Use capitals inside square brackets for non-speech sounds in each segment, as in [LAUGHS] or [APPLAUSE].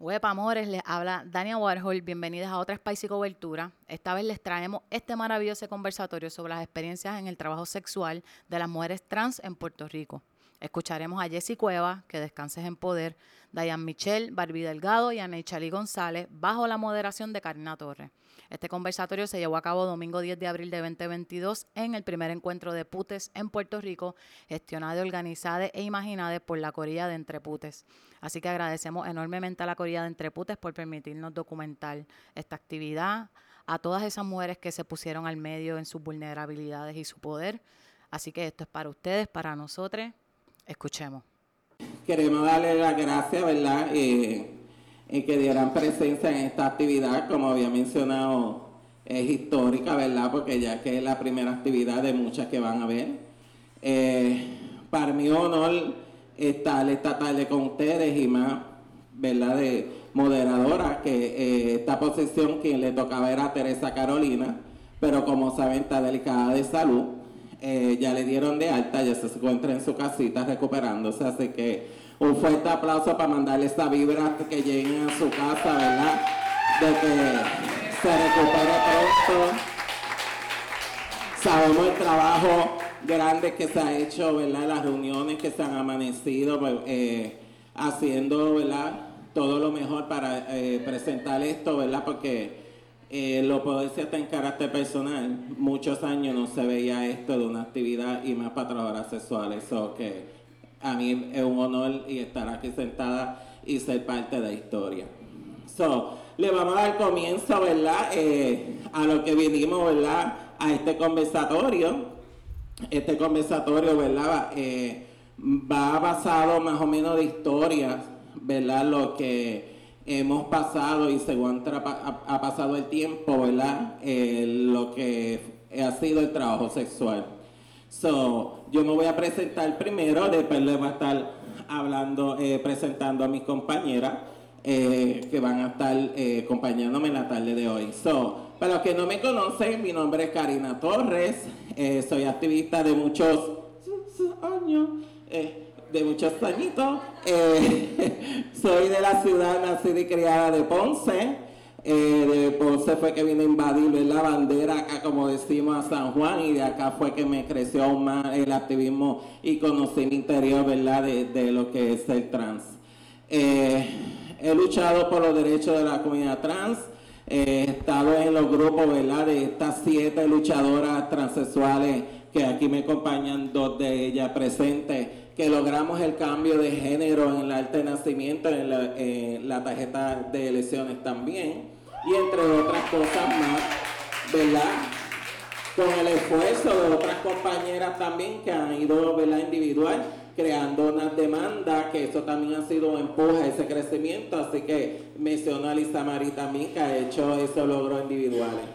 Huepa Amores, les habla Dania Warhol. Bienvenidas a otra Spicy Cobertura. Esta vez les traemos este maravilloso conversatorio sobre las experiencias en el trabajo sexual de las mujeres trans en Puerto Rico. Escucharemos a Jessie Cueva, que descanses en poder, Diane Michelle, Barbie Delgado y Chali González, bajo la moderación de Karina Torres. Este conversatorio se llevó a cabo domingo 10 de abril de 2022 en el primer encuentro de Putes en Puerto Rico, gestionado, organizado e imaginado por la Corilla de Entre Putes. Así que agradecemos enormemente a la Corilla de Entre Putes por permitirnos documentar esta actividad, a todas esas mujeres que se pusieron al medio en sus vulnerabilidades y su poder. Así que esto es para ustedes, para nosotros. Escuchemos. Queremos darle las gracias, ¿verdad? Eh, en que dieran presencia en esta actividad, como había mencionado, es histórica, ¿verdad? Porque ya que es la primera actividad de muchas que van a ver. Eh, para mi honor estar esta tarde con ustedes y más, ¿verdad? De moderadora, que eh, esta posición quien le tocaba era Teresa Carolina, pero como saben está delicada de salud. Eh, ya le dieron de alta, ya se encuentra en su casita recuperándose, así que un fuerte aplauso para mandarle esta vibra que lleguen a su casa, ¿verdad? De que se recupere pronto. Sabemos el trabajo grande que se ha hecho, ¿verdad? Las reuniones que se han amanecido, pues, eh, haciendo, ¿verdad? Todo lo mejor para eh, presentar esto, ¿verdad? Porque eh, lo puedo decir hasta en carácter personal, muchos años no se veía esto de una actividad y más para trabajadoras sexuales, que a mí es un honor y estar aquí sentada y ser parte de la historia. So, le vamos a dar comienzo, ¿verdad? Eh, a lo que vinimos, ¿verdad? A este conversatorio. Este conversatorio, ¿verdad? Eh, va basado más o menos de historias, ¿verdad? Lo que hemos pasado y según ha, pasado el tiempo, ¿verdad? Eh, lo que ha sido el trabajo sexual. So, yo me voy a presentar primero, después le voy a estar hablando, eh, presentando a mis compañeras eh, que van a estar acompañándome en la tarde de hoy. So, para los que no me conocen, mi nombre es Karina Torres, soy activista de muchos años de muchos añitos. Eh, [LAUGHS] soy de la ciudad nacida y criada de Ponce. Eh, de Ponce fue que vine a invadir la bandera acá, como decimos, a San Juan, y de acá fue que me creció más el activismo y conocí el interior, ¿verdad?, de, lo que es el trans. Eh, he luchado por los derechos de la comunidad trans, he estado en los grupos, ¿verdad?, de estas siete luchadoras transexuales que aquí me acompañan, dos de ellas presentes que logramos el cambio de género en el arte de nacimiento, en la, tarjeta de elecciones también, y entre otras cosas más, ¿verdad? Con el esfuerzo de otras compañeras también que han ido, ¿verdad? Individual, creando una demanda, que eso también ha sido empuja ese crecimiento, así que menciono a Lisa Marí también, que ha hecho esos logros individuales.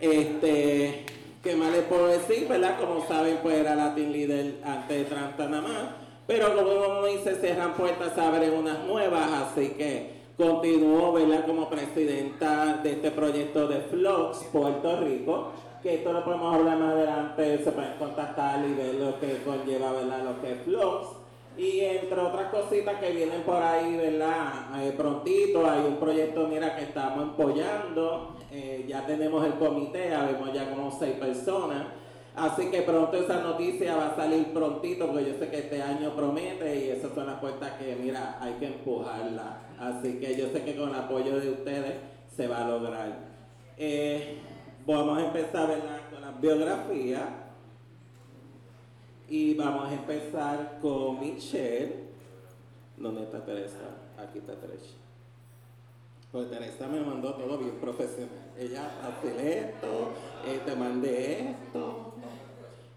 Este, ¿Qué más les puedo decir, verdad? Como saben, pues era Latin Leader antes de Tranta nada más. Pero como dice, cierran puertas, abren unas nuevas, así que continúo, ¿verdad? Como presidenta de este proyecto de Flux Puerto Rico, que esto lo podemos hablar más adelante, se pueden contactar y ver lo que conlleva, ¿verdad? Lo que es Flux. Y entre otras cositas que vienen por ahí, ¿verdad? Eh, prontito, hay un proyecto, mira, que estamos apoyando. Eh, ya tenemos el comité, habemos ya como seis personas. Así que pronto esa noticia va a salir prontito, porque yo sé que este año promete y esas son las puertas que, mira, hay que empujarla. Así que yo sé que con el apoyo de ustedes se va a lograr. Eh, vamos a empezar ¿verdad? con la biografía. Y vamos a empezar con Michelle. ¿Dónde está Teresa? Aquí está Teresa. Pues Teresa me mandó todo bien profesional. Ella hace esto, eh, te mandé esto.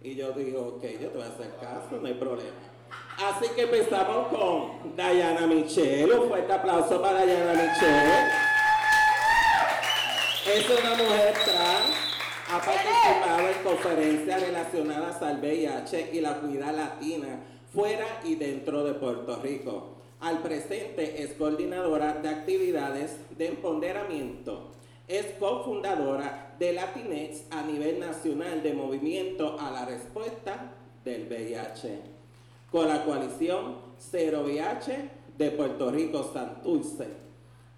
Y yo digo, ok, yo te voy a hacer caso, no hay problema. Así que empezamos con Diana Michelle. Un fuerte aplauso para Diana Michelle. Es una mujer trans ha participado en conferencias relacionadas al VIH y la comunidad latina fuera y dentro de Puerto Rico. Al presente es coordinadora de actividades de empoderamiento. Es cofundadora de Latinex a nivel nacional de movimiento a la respuesta del VIH. Con la coalición Cero VIH de Puerto Rico, Santurce.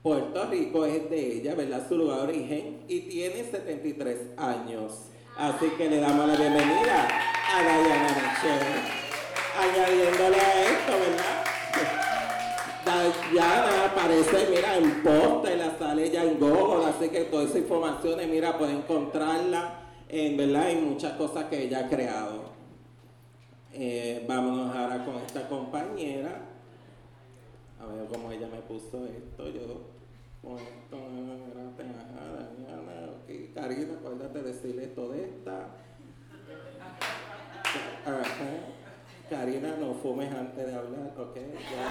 Puerto Rico es de ella, ¿verdad? Su lugar de origen y tiene 73 años. Así que le damos la bienvenida a Diana Michelle, añadiéndole a esto, ¿verdad? Diana aparece, mira, en posta la sale ya en Google, así que toda esa información, mira, puede encontrarla en, ¿verdad? En muchas cosas que ella ha creado. Eh, vámonos ahora con esta compañera. A ver cómo ella me puso esto. Yo con esto, okay. Karina, acuérdate de decirle esto de esta. Karina, no fumes antes de hablar, ok. Ya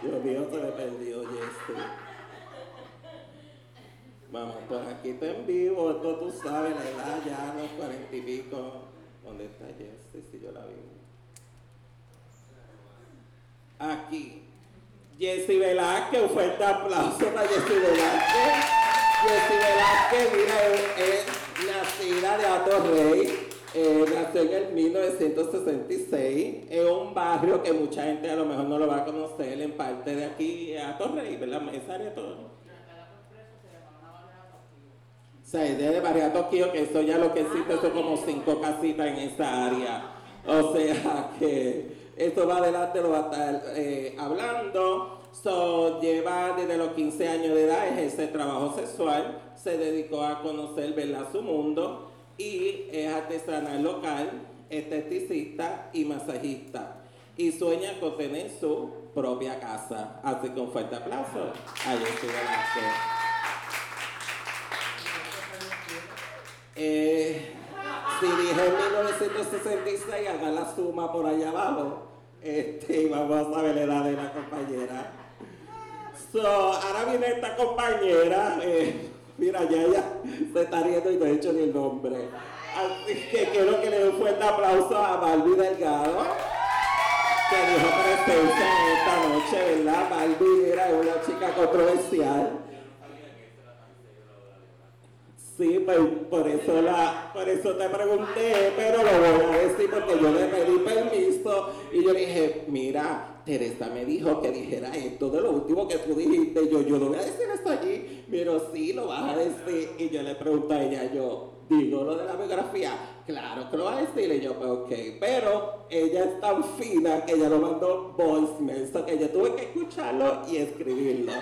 lo. Dios mío, se me perdió Jesse. Vamos, pues aquí está en vivo, esto tú sabes, la edad ya, los cuarenta y pico. ¿Dónde está Jesse? Si yo la vi. Aquí. Jessy Velázquez, un fuerte aplauso para Jessy Velázquez. Jessy Velázquez, mira, es nacida de Ato Rey. Eh, nació en el 1966 en un barrio que mucha gente a lo mejor no lo va a conocer en parte de aquí a Torrey, ¿verdad? Esa área todo. O sea, es de Barrio Toquio, que eso ya lo que existe son como cinco casitas en esa área. O sea [LAUGHS] que esto va adelante, lo va a estar eh, hablando. So, lleva desde los 15 años de edad, ejerce trabajo sexual, se dedicó a conocer, ¿verdad? Su mundo y es artesanal local, esteticista y masajista. Y sueña con tener su propia casa. Así que un fuerte aplauso a Jessy Velázquez. Eh, si dije en 1966, haga la suma por allá abajo. Este, vamos a ver la edad de la compañera. So, ahora viene esta compañera. Eh, Mira, ya ella se está riendo y no he hecho ni el nombre. Así que quiero que le dé un fuerte aplauso a Barbie Delgado, que dijo presencia en esta noche, ¿verdad? Barbie, es una chica controversial. Sí, pues por eso, la, por eso te pregunté, pero lo voy a decir porque yo le pedí permiso y yo dije, mira, Teresa me dijo que dijera esto de lo último que tú dijiste. Yo, yo no voy a decir esto allí, pero sí lo vas a decir. Y yo le pregunto a ella, yo, digo lo de la biografía. Claro que lo va a decir. Y yo, pues ok. Pero ella es tan fina que ella lo mandó voicemail, que ella tuve que escucharlo y escribirlo.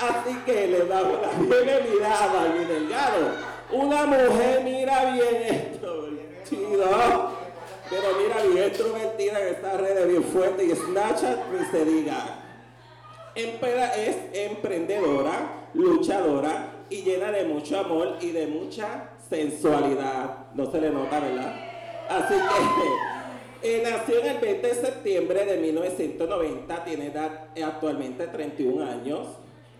Así que le damos la bienvenida a David Delgado. Una mujer, mira bien esto, chido. Pero mira, bien extrovertida en esta red bien fuerte y Snapchat ni se diga. Es emprendedora, luchadora y llena de mucho amor y de mucha sensualidad. No se le nota, ¿verdad? Así que [LAUGHS] eh, nació en el 20 de septiembre de 1990, tiene edad actualmente 31 años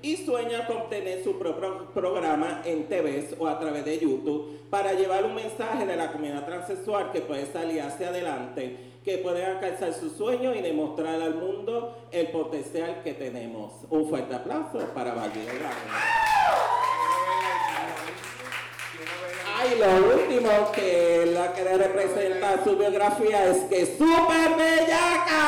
y sueña con tener su propio programa en TV o a través de YouTube para llevar un mensaje de la comunidad transexual que puede salir hacia adelante, que puede alcanzar su sueño y demostrar al mundo el potencial que tenemos. Un fuerte aplauso para Valle Ay, lo último que la que representa su biografía es que es súper bellaca.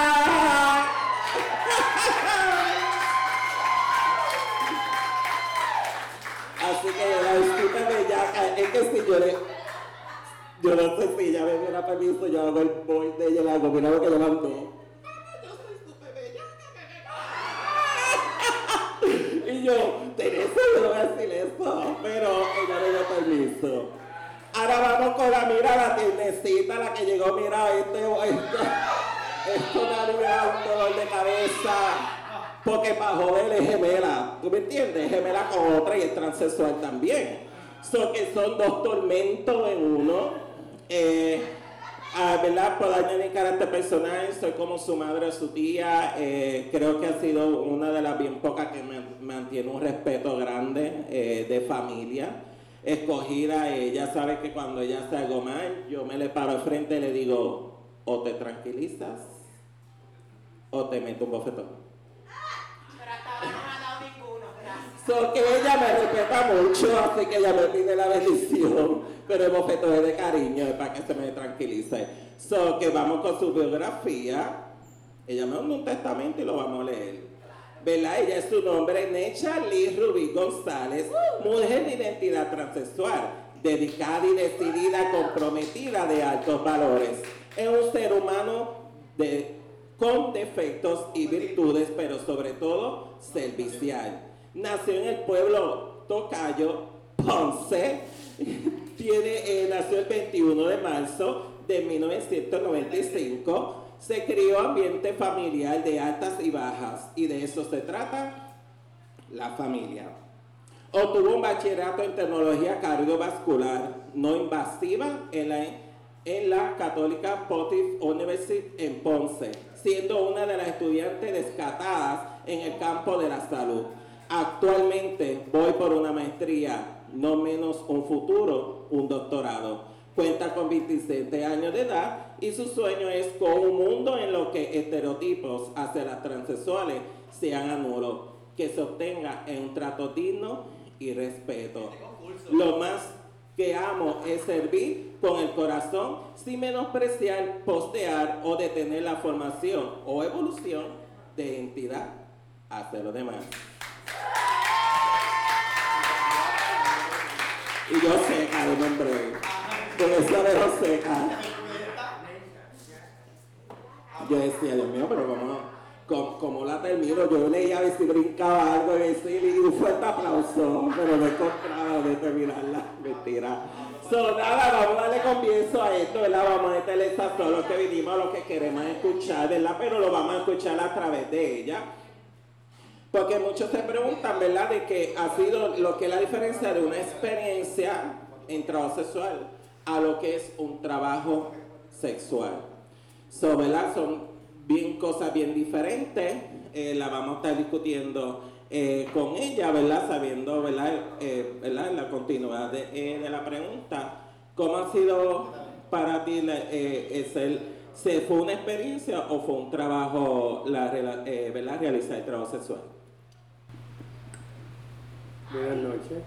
Así que la discúlpeme ya, es que si yo le, yo no sé si ella me diera permiso, yo hago el boy de ella, mira lo que mandó. Yo y yo, Teresa, yo no voy a decir eso, pero ella le dio permiso. Ahora vamos con la mira, la tiernecita, la que llegó, mira, este, esto, esto me ha un dolor de cabeza. Porque para joder es gemela, ¿tú me entiendes? Gemela con otra y es transexual también. So que son dos tormentos en uno. Eh, ah, ¿Verdad? Puedo añadir carácter personal, soy como su madre su tía. Eh, creo que ha sido una de las bien pocas que me, mantiene un respeto grande eh, de familia. Escogida, ella sabe que cuando ella hace algo mal, yo me le paro al frente y le digo, o te tranquilizas o te meto un bofetón. So que ella me respeta mucho, así que ella me pide la bendición, pero el bofetón es de cariño, es para que se me tranquilice. So, que vamos con su biografía. Ella me mandó un testamento y lo vamos a leer. ¿Verdad? Ella es su nombre, Necha Lee Rubí González, mujer de identidad transexual, dedicada y decidida, comprometida de altos valores. Es un ser humano de, con defectos y virtudes, pero sobre todo servicial. Nació en el pueblo Tocayo, Ponce. [LAUGHS] Tiene, eh, nació el 21 de marzo de 1995 se crió ambiente familiar de altas y bajas y de eso se trata la familia. Obtuvo un bachillerato en tecnología cardiovascular no invasiva en la, en la Católica Pontificia University en Ponce, siendo una de las estudiantes descatadas en el campo de la salud. Actualmente voy por una maestría, no menos un futuro, un doctorado. Cuenta con 27 años de edad y su sueño es con un mundo en lo que estereotipos hacia las transexuales sean anulos, que se obtenga en un trato digno y respeto. Lo más que amo es servir con el corazón sin menospreciar, postear o detener la formación o evolución de entidad hacia los demás. Y yo sé, al nombre, con eso de seca yo decía, Dios mío, pero ¿cómo, cómo, la termino? Yo leía a ver si brincaba algo y decir, un fuerte aplauso, pero no encontraba de terminarla, mentira. So, nada, vamos a darle comienzo a esto, ¿verdad? Vamos a meterle todo lo que vinimos, lo que queremos escuchar, ¿verdad? Pero lo vamos a escuchar a través de ella. Porque muchos se preguntan, ¿verdad? De que ha sido lo que es la diferencia de una experiencia en trabajo sexual a lo que es un trabajo sexual. So, ¿verdad? Son bien cosas bien diferentes. Eh, la vamos a estar discutiendo eh, con ella, ¿verdad? Sabiendo, ¿verdad? Eh, ¿verdad? La continuidad de, la pregunta. ¿Cómo ha sido para ti ¿Se fue una experiencia o fue un trabajo, la, ¿verdad? Realizar el trabajo sexual? Buenas noches.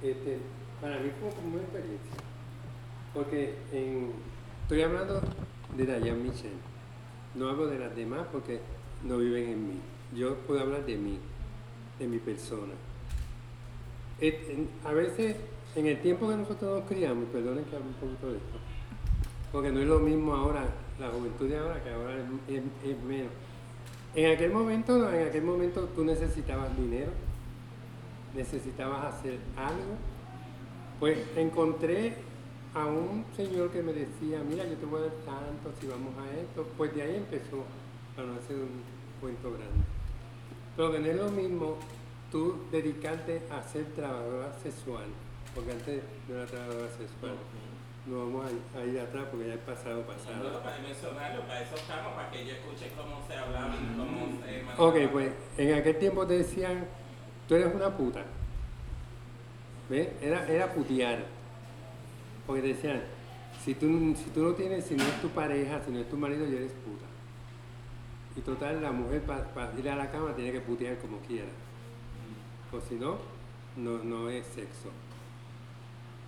Este, para mí fue como una experiencia. Porque estoy hablando de Dayan Michel. No hablo de las demás porque no viven en mí. Yo puedo hablar de mí, de mi persona. A veces, en el tiempo que nosotros nos criamos, perdonen que hable un poquito de esto, porque no es lo mismo ahora, la juventud de ahora, que ahora es, menos. En aquel momento, en aquel momento tú necesitabas dinero, necesitabas hacer algo. Pues encontré a un señor que me decía, mira, yo te voy a dar tanto si vamos a esto, pues de ahí empezó, para no hacer un cuento grande. Pero que no es lo mismo tú dedicarte a ser trabajadora sexual, porque antes no era trabajadora sexual. No vamos a, ir atrás porque ya es pasado pasado. No, para mencionarlo, para eso estamos, para que yo escuche cómo se hablaba y cómo se Ok, pues en aquel tiempo te decían, tú eres una puta. ¿Ves? Era, era putear. Porque decían, si tú, si tú no tienes, si no es tu pareja, si no es tu marido, ya eres puta. Y total, la mujer para ir a la cama tiene que putear como quiera. O si no, no, no es sexo.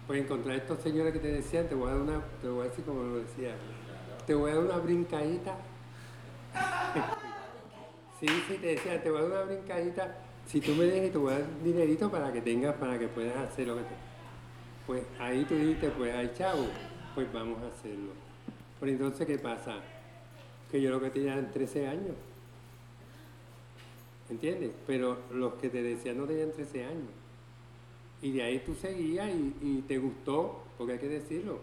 Pues encontrar estos señores que te decían, te voy a dar una, te voy a decir como lo decía, te voy a dar una brincadita. [LAUGHS] sí, sí, te decía, te voy a dar una brincadita. Si tú me dejas, te voy a dar dinerito para que tengas, para que puedas hacer lo que te pues ahí tú dijiste, pues hay chavo, pues vamos a hacerlo. Pero entonces, ¿qué pasa? Que yo lo que tenía eran 13 años. ¿Entiendes? Pero los que te decían no tenían 13 años. Y de ahí tú seguías y, te gustó, porque hay que decirlo,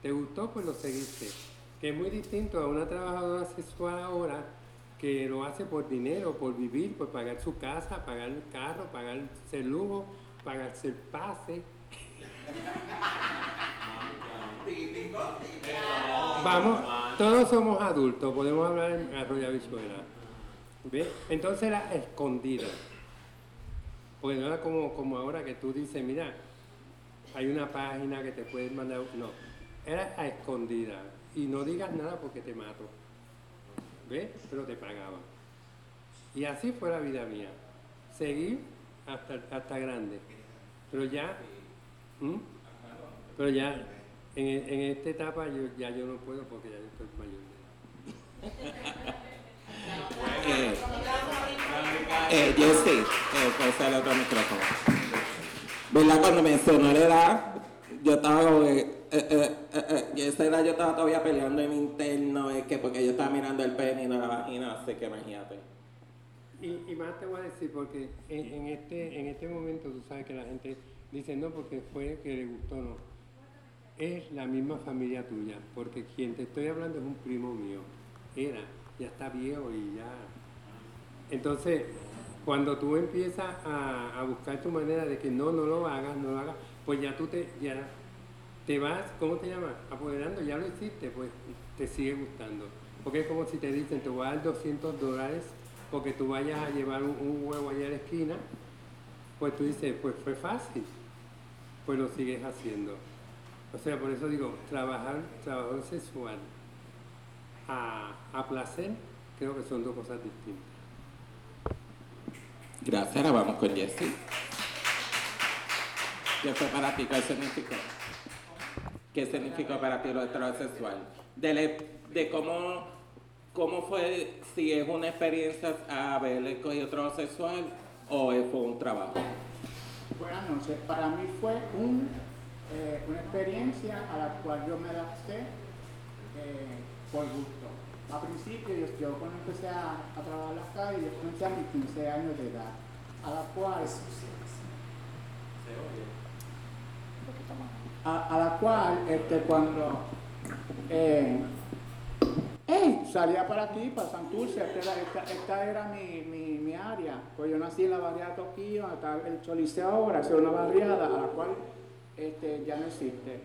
te gustó, pues lo seguiste. Que es muy distinto a una trabajadora sexual ahora que lo hace por dinero, por vivir, por pagar su casa, pagar el carro, pagar el lujo, pagarse el pase Vamos, todos somos adultos, podemos hablar en arroyo. Entonces era escondida. Porque no era como, como ahora que tú dices, mira, hay una página que te puedes mandar. No, era escondida. Y no digas nada porque te mato. Pero te pagaban. Y así fue la vida mía. Seguí hasta, hasta grande. Pero ya ¿Mm? Pero ya, En, en esta etapa yo, ya yo no puedo porque ya yo estoy mayor de edad. Eh, eh, Jessy, eh, puede ser otro micrófono. ¿Verdad? Cuando mencionó la edad, yo estaba como que, eh, eh, eh, eh, y esa edad yo estaba todavía peleando en mi interno, es que porque yo estaba mirando el pene y no la vagina, así que imagínate. Y, y más te voy a decir, porque en, este, en este momento tú sabes que la gente dice no porque fue que le gustó, no. Es la misma familia tuya, porque quien te estoy hablando es un primo mío. Era, ya está viejo y ya. Entonces, cuando tú empiezas a, a buscar tu manera de que no, no lo hagas, no lo hagas, pues ya tú te, te vas, ¿cómo te llamas? Apoderando, ya lo hiciste, pues te sigue gustando. Porque es como si te dicen, te voy a dar 200 dólares porque tú vayas a llevar un, huevo allá a la esquina, pues tú dices, pues fue fácil, pues lo sigues haciendo. O sea, por eso digo, trabajar, trabajo sexual a, placer, creo que son dos cosas distintas. Gracias, ahora vamos con Jessy. ¿Qué fue para ti? ¿Qué significó? ¿Qué significó para ti lo heterosexual? De, le- de cómo, cómo fue, si es una experiencia haber escogido heterosexual o fue un trabajo. Buenas noches. Para mí fue un, eh, una experiencia a la cual yo me adapté eh, por gusto. A principio, yo, yo cuando empecé a, a trabajar las calles, yo comencé a mis 15 años de edad, a la cual... A, la cual, este, cuando eh. Salía para aquí, para Santurce, esta esta, era mi, mi, mi área. Pues yo nací en la barriada Toquillo, está el Choliseo ahora, es una barriada a la cual este, ya no existe.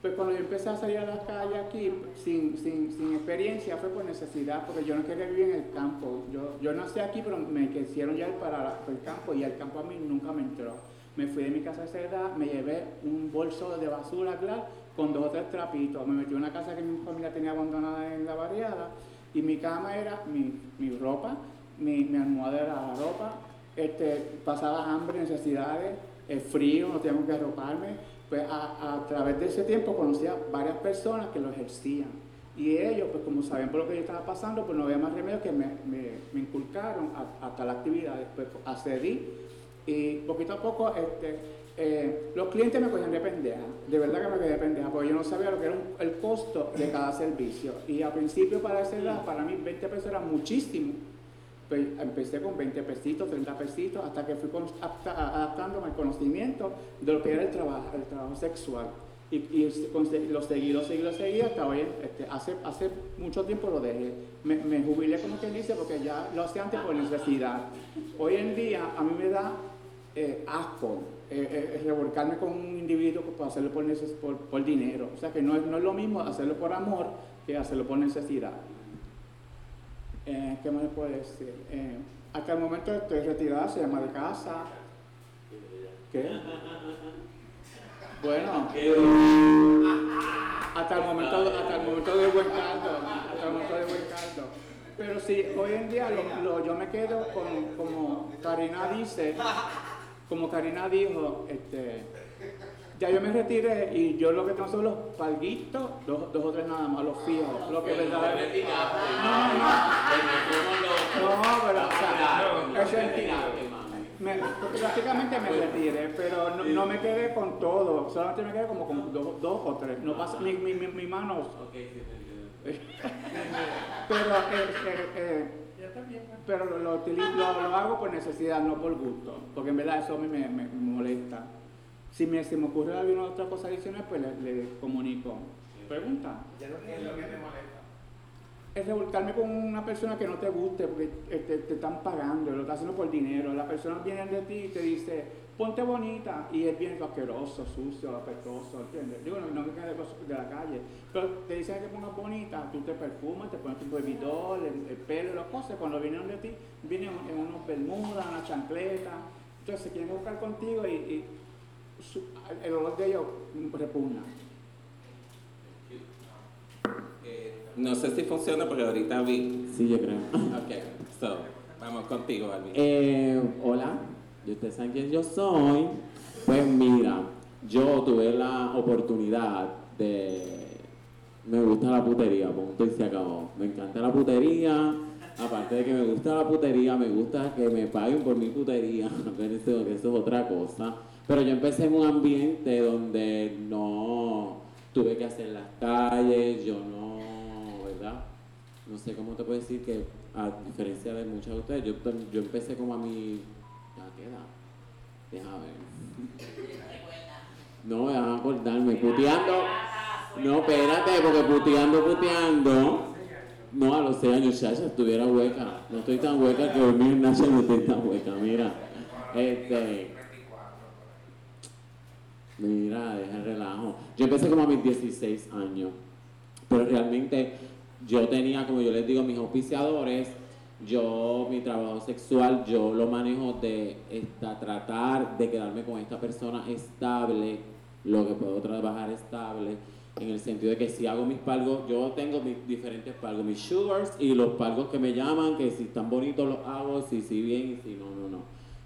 Pues cuando yo empecé a salir a las calles aquí, sin, sin, sin experiencia, fue por necesidad, porque yo no quería vivir en el campo. Yo, yo nací aquí, pero me quisieron llevar la- para el campo y el campo a mí nunca me entró. Me fui de mi casa a esa edad, me llevé un bolso de basura, claro, con dos o tres trapitos. Me metí en una casa que mi familia tenía abandonada en la barriada y mi cama era mi, mi ropa, mi, mi almohada era la ropa, este, pasaba hambre, necesidades, el frío, no tenía que arroparme. Pues a, a través de ese tiempo conocí a varias personas que lo ejercían. Y ellos, pues como sabían por lo que yo estaba pasando, pues no había más remedio que me, me, me inculcaron a, a tal actividad. Después accedí y poquito a poco este, eh, los clientes me cogían de pendeja, de verdad que me cogían de pendeja, porque yo no sabía lo que era el costo de cada servicio. Y al principio para esa edad, para mí 20 pesos era muchísimo. Pues empecé con 20 pesitos, 30 pesitos, hasta que fui con- apta- adaptándome al conocimiento de lo que era el trabajo, el trabajo sexual. Y, y lo seguí, lo seguí, lo seguí hasta hoy. Este, hace, hace mucho tiempo lo dejé. Me, me jubilé, como quien dice, porque ya lo hacía antes por necesidad. Hoy en día a mí me da eh, asco eh, eh, revolcarme con un individuo para hacerlo por, por, por dinero. O sea que no es, no es lo mismo hacerlo por amor que hacerlo por necesidad. Eh, ¿Qué más le puedo decir? Eh, hasta el momento estoy retirada, se llama de casa. ¿Qué? Bueno, hasta el momento, hasta el momento de buen caldo, hasta el momento de buen caldo. Pero sí, hoy en día lo- yo me quedo con, como Karina dice, como Karina dijo, este, ya yo me retiré y yo lo que tengo son los palguitos, dos, dos o tres nada más, los fijos, lo que verdaderamente... No, no, no, pero o sea, es me, prácticamente me retiré, pero no, no me quedé con todo, solamente me quedé como con dos, dos o tres. No pasa, mi, mi, mi, mi mano. [LAUGHS] pero eh, eh, eh, pero lo, lo, utilizo- lo, lo hago por necesidad, no por gusto, porque en verdad eso a mí me, me- me molesta. Si me, si me ocurre alguna otra cosa adicional, pues le, le comunico. Pregunta. Es revolcarme con una persona que no te guste porque eh, te, te están pagando, lo estás haciendo por dinero. La persona viene de ti y te dice, ponte bonita, y es bien asqueroso, sucio, apestoso, ¿entiendes? Digo, no, no me queda de la calle, pero te dicen que pongas bonita, tú te perfumas, te pones tu bebidor, el, el pelo, las cosas. Cuando vienen de ti, vienen en unos bermudas, una chancleta, entonces se quieren buscar contigo y, y su- el olor de ellos repugna. Eh, no sé si funciona porque ahorita vi. Sí, yo creo. Ok, so, vamos contigo, Alvin. Eh, hola, ¿y ustedes saben quién yo soy? Pues mira, yo tuve la oportunidad este, me gusta la putería, punto y se acabó. Me encanta la putería, aparte de que me gusta la putería, me gusta que me paguen por mi putería, [LAUGHS] eso, es otra cosa. Pero yo empecé en un ambiente donde no tuve que hacer las calles, yo no, ¿verdad? No sé cómo te puedo decir que, a diferencia de muchos de ustedes, yo, yo empecé como a mi... Déjame. No, voy a acordarme, puteando. No, espérate, porque puteando, puteando. No, a los 6 años, ya estuviera hueca. No estoy tan hueca que dormir en Nacha no estoy tan hueca. Mira, este. Mira, deja el relajo. Yo empecé como a mis 16 años. Pero realmente yo tenía, como yo les digo, mis auspiciadores. Yo, mi trabajo sexual, yo lo manejo de esta, tratar de quedarme con esta persona estable, lo que puedo trabajar estable en el sentido de que si hago mis palgos, yo tengo mis diferentes palgos, mis sugars y los palgos que me llaman, que si están bonitos los hago, si sí bien y si no, no, no.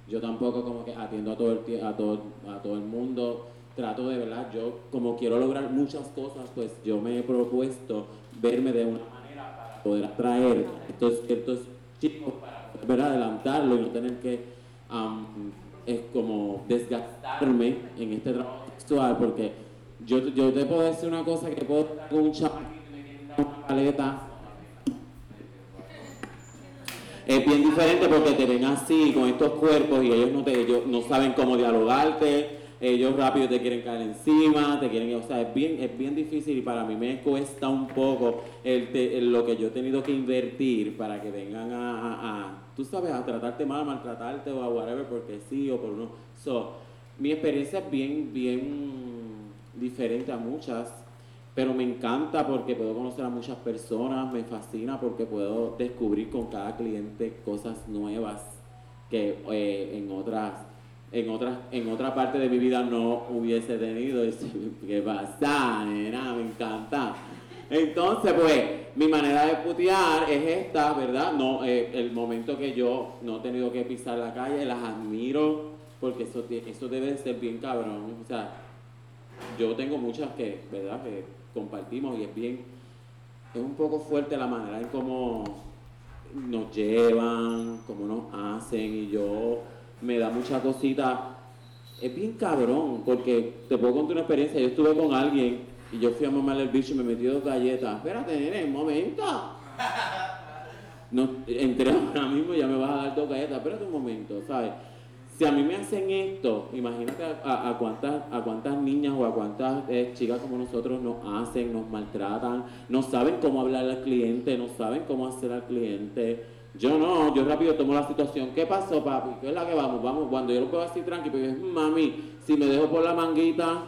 Yo tampoco como que atiendo a todo el, a todo, a todo el mundo, trato de verdad, yo como quiero lograr muchas cosas, pues yo me he propuesto verme de una manera para poder atraer estos, estos chicos para poder adelantarlo y no tener que es como desgastarme en este trabajo sexual porque yo, yo te puedo decir una cosa que puedo estar con un una paleta. Es bien diferente porque te ven así, con estos cuerpos, y ellos no, te, ellos no saben cómo dialogarte, ellos rápido te quieren caer encima, te quieren, o sea, es bien, es bien difícil y para mí me cuesta un poco el, lo que yo he tenido que invertir para que vengan a, a, tú sabes, a tratarte mal, a maltratarte o a whatever, porque sí o por no. So, mi experiencia es bien, bien diferente a muchas, pero me encanta porque puedo conocer a muchas personas, me fascina porque puedo descubrir con cada cliente cosas nuevas que eh, en otras en otras en otra parte de mi vida no hubiese tenido [LAUGHS] qué pasa nena me encanta. Entonces pues mi manera de putear es esta verdad no eh, el momento que yo no he tenido que pisar la calle las admiro porque eso eso debe ser bien cabrón. O sea yo tengo muchas que, ¿verdad? Que compartimos y es bien, es un poco fuerte la manera en cómo nos llevan, cómo nos hacen y yo me da mucha cosita. Es bien cabrón, porque te puedo contar una experiencia. Yo estuve con alguien y yo fui a mamarle el bicho y me metí dos galletas. Espérate, nene, un momento. No, entré ahora mismo y ya me vas a dar dos galletas. Espérate un momento, ¿sabes? Si a mí me hacen esto, imagínate a, cuántas, a cuántas niñas o a cuántas eh, chicas como nosotros nos hacen, nos maltratan, no saben cómo hablar al cliente, no saben cómo hacer al cliente. Yo no, yo rápido tomo la situación. ¿Qué pasó, papi? ¿Qué es la que vamos? Vamos, cuando yo lo puedo así tranquilo, pues, mami, si me dejo por la manguita,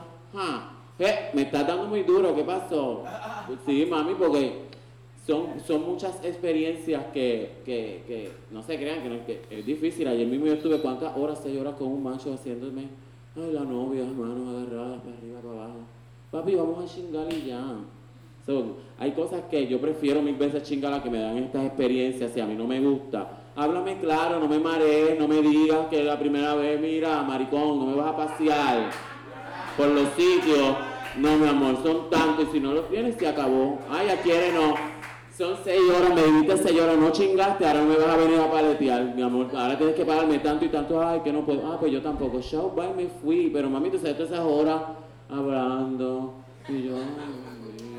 ¿eh? me está dando muy duro, ¿qué pasó? Sí, mami, porque son, muchas experiencias que, no se crean, que, es difícil. Ayer mismo yo estuve cuántas horas, seis horas con un macho haciéndome, ay, la novia, manos agarradas para arriba, para abajo. Papi, vamos a chingar y ya. Hay cosas que yo prefiero mil veces chingar a que me dan estas experiencias si a mí no me gusta. Háblame claro, no me marees, no me digas que la primera vez, mira, maricón, no me vas a pasear por los sitios. No, mi amor, son tantos y si no los tienes, se acabó. Ay, ya quiere, no. Son seis horas, me dijiste seis horas, no chingaste, ahora no me vas a venir a paletear, mi amor. Ahora tienes que pagarme tanto y tanto, ay, que no puedo. Ah, pues yo tampoco. Show, bye, me fui. Pero mami, tú sabes todas esas horas hablando. Y yo,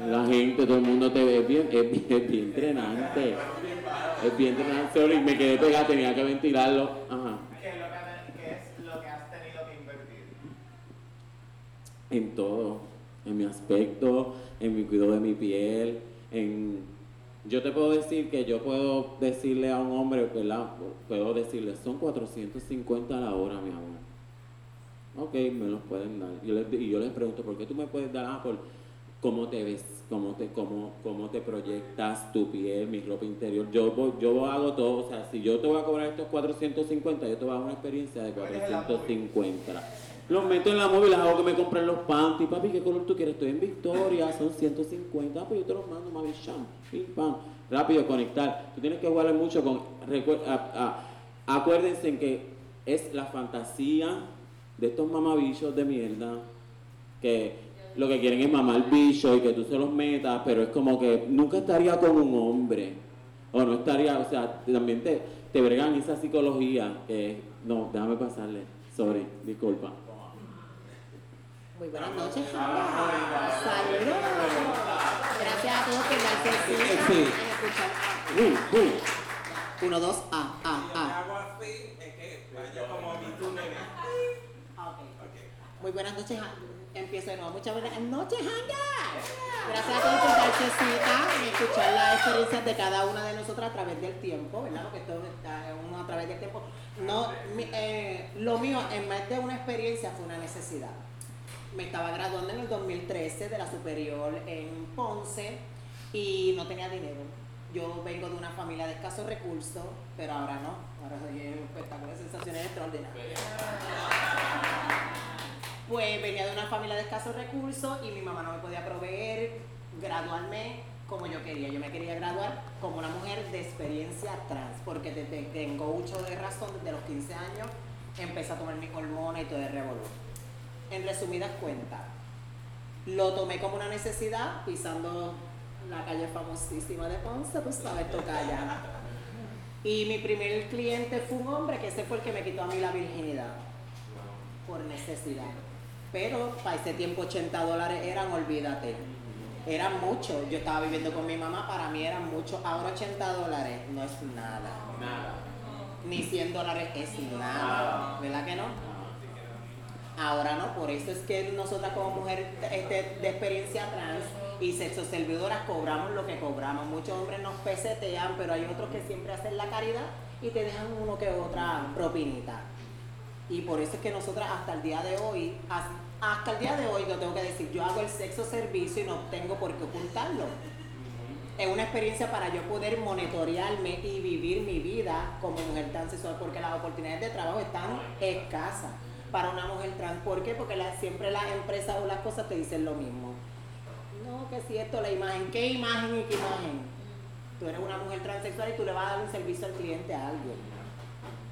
la gente, todo el mundo te ve bien, es bien, es bien entrenante. Es bien entrenante. Sorry, me quedé pegada, tenía que ventilarlo. Ajá. ¿Qué es lo que has tenido que invertir? En todo. En mi aspecto, en mi cuidado de mi piel, en yo te puedo decir que yo puedo decirle a un hombre, ¿verdad? Puedo decirle, son 450 a la hora, mi amor. Ok, me los pueden dar. y yo les pregunto, ¿por qué tú me puedes dar? Ah, por cómo te ves, cómo te, cómo, cómo te proyectas tu piel, mi ropa interior. Yo, yo hago todo, o sea, si yo te voy a cobrar estos 450, yo te voy a dar una experiencia de 450. Los meto en la móvil, hago que me compren los panties. Papi, ¿qué color tú quieres? Estoy en Victoria, son 150. pues yo te los mando, mami, sham, pim, pam. Rápido, conectar. Tú tienes que jugar mucho con... acuérdense en que es la fantasía de estos mamabichos de mierda que lo que quieren es mamar bicho y que tú se los metas, pero es como que nunca estaría con un hombre. O no estaría, o sea, también te, te bregan esa psicología. que no, déjame pasarle. Sorry, disculpa. Muy buenas noches. Saludos. Gracias a todos por cita Sí. Uh, uh. Uno, dos, A, A, A. hago así, es que vaya como mi. Ah. Muy buenas noches, Ja- empiezo de nuevo. Muchas buenas noches, Hanga. Gracias a todos por darse y escuchar las experiencias de cada una de nosotras a través del tiempo, ¿verdad? Porque esto está uno a través del tiempo. No, eh, lo mío, en vez de una experiencia, fue una necesidad. Me estaba graduando en el 2013 de la superior en Ponce y no tenía dinero. Yo vengo de una familia de escasos recursos, pero ahora no. Ahora soy un espectáculo de sensaciones extraordinarias. Pues venía de una familia de escasos recursos y mi mamá no me podía proveer graduarme como yo quería. Yo me quería graduar como una mujer de experiencia trans, porque desde tengo uso de razón, desde los 15 años, empecé a tomar mis hormonas y todo el revolú. En resumidas cuentas, lo tomé como una necesidad, pisando la calle famosísima de Ponce, pues sabes, Tocaya. Y mi primer cliente fue un hombre que ese fue el que me quitó a mí la virginidad por necesidad. Pero para ese tiempo 80 dólares eran, olvídate, eran mucho. Yo estaba viviendo con mi mamá, para mí eran mucho. Ahora 80 dólares no es nada. Nada. Ni 100 dólares es nada. ¿Verdad que no? Ahora no, por eso es que nosotras como mujeres este, de experiencia trans y sexo servidoras cobramos lo que cobramos. Muchos hombres nos pesetean, pero hay otros que siempre hacen la caridad y te dejan uno que otra propinita. Y por eso es que nosotras hasta el día de hoy, hasta el día de hoy, lo tengo que decir, yo hago el sexo servicio y no tengo por qué ocultarlo. Es una experiencia para yo poder monitorearme y vivir mi vida como mujer transexual, porque las oportunidades de trabajo están escasas para una mujer trans. ¿Por qué? Porque siempre las empresas o las cosas te dicen lo mismo. No, que si esto, la imagen, ¿qué imagen y qué imagen? Tú eres una mujer transexual y tú le vas a dar un servicio al cliente a alguien.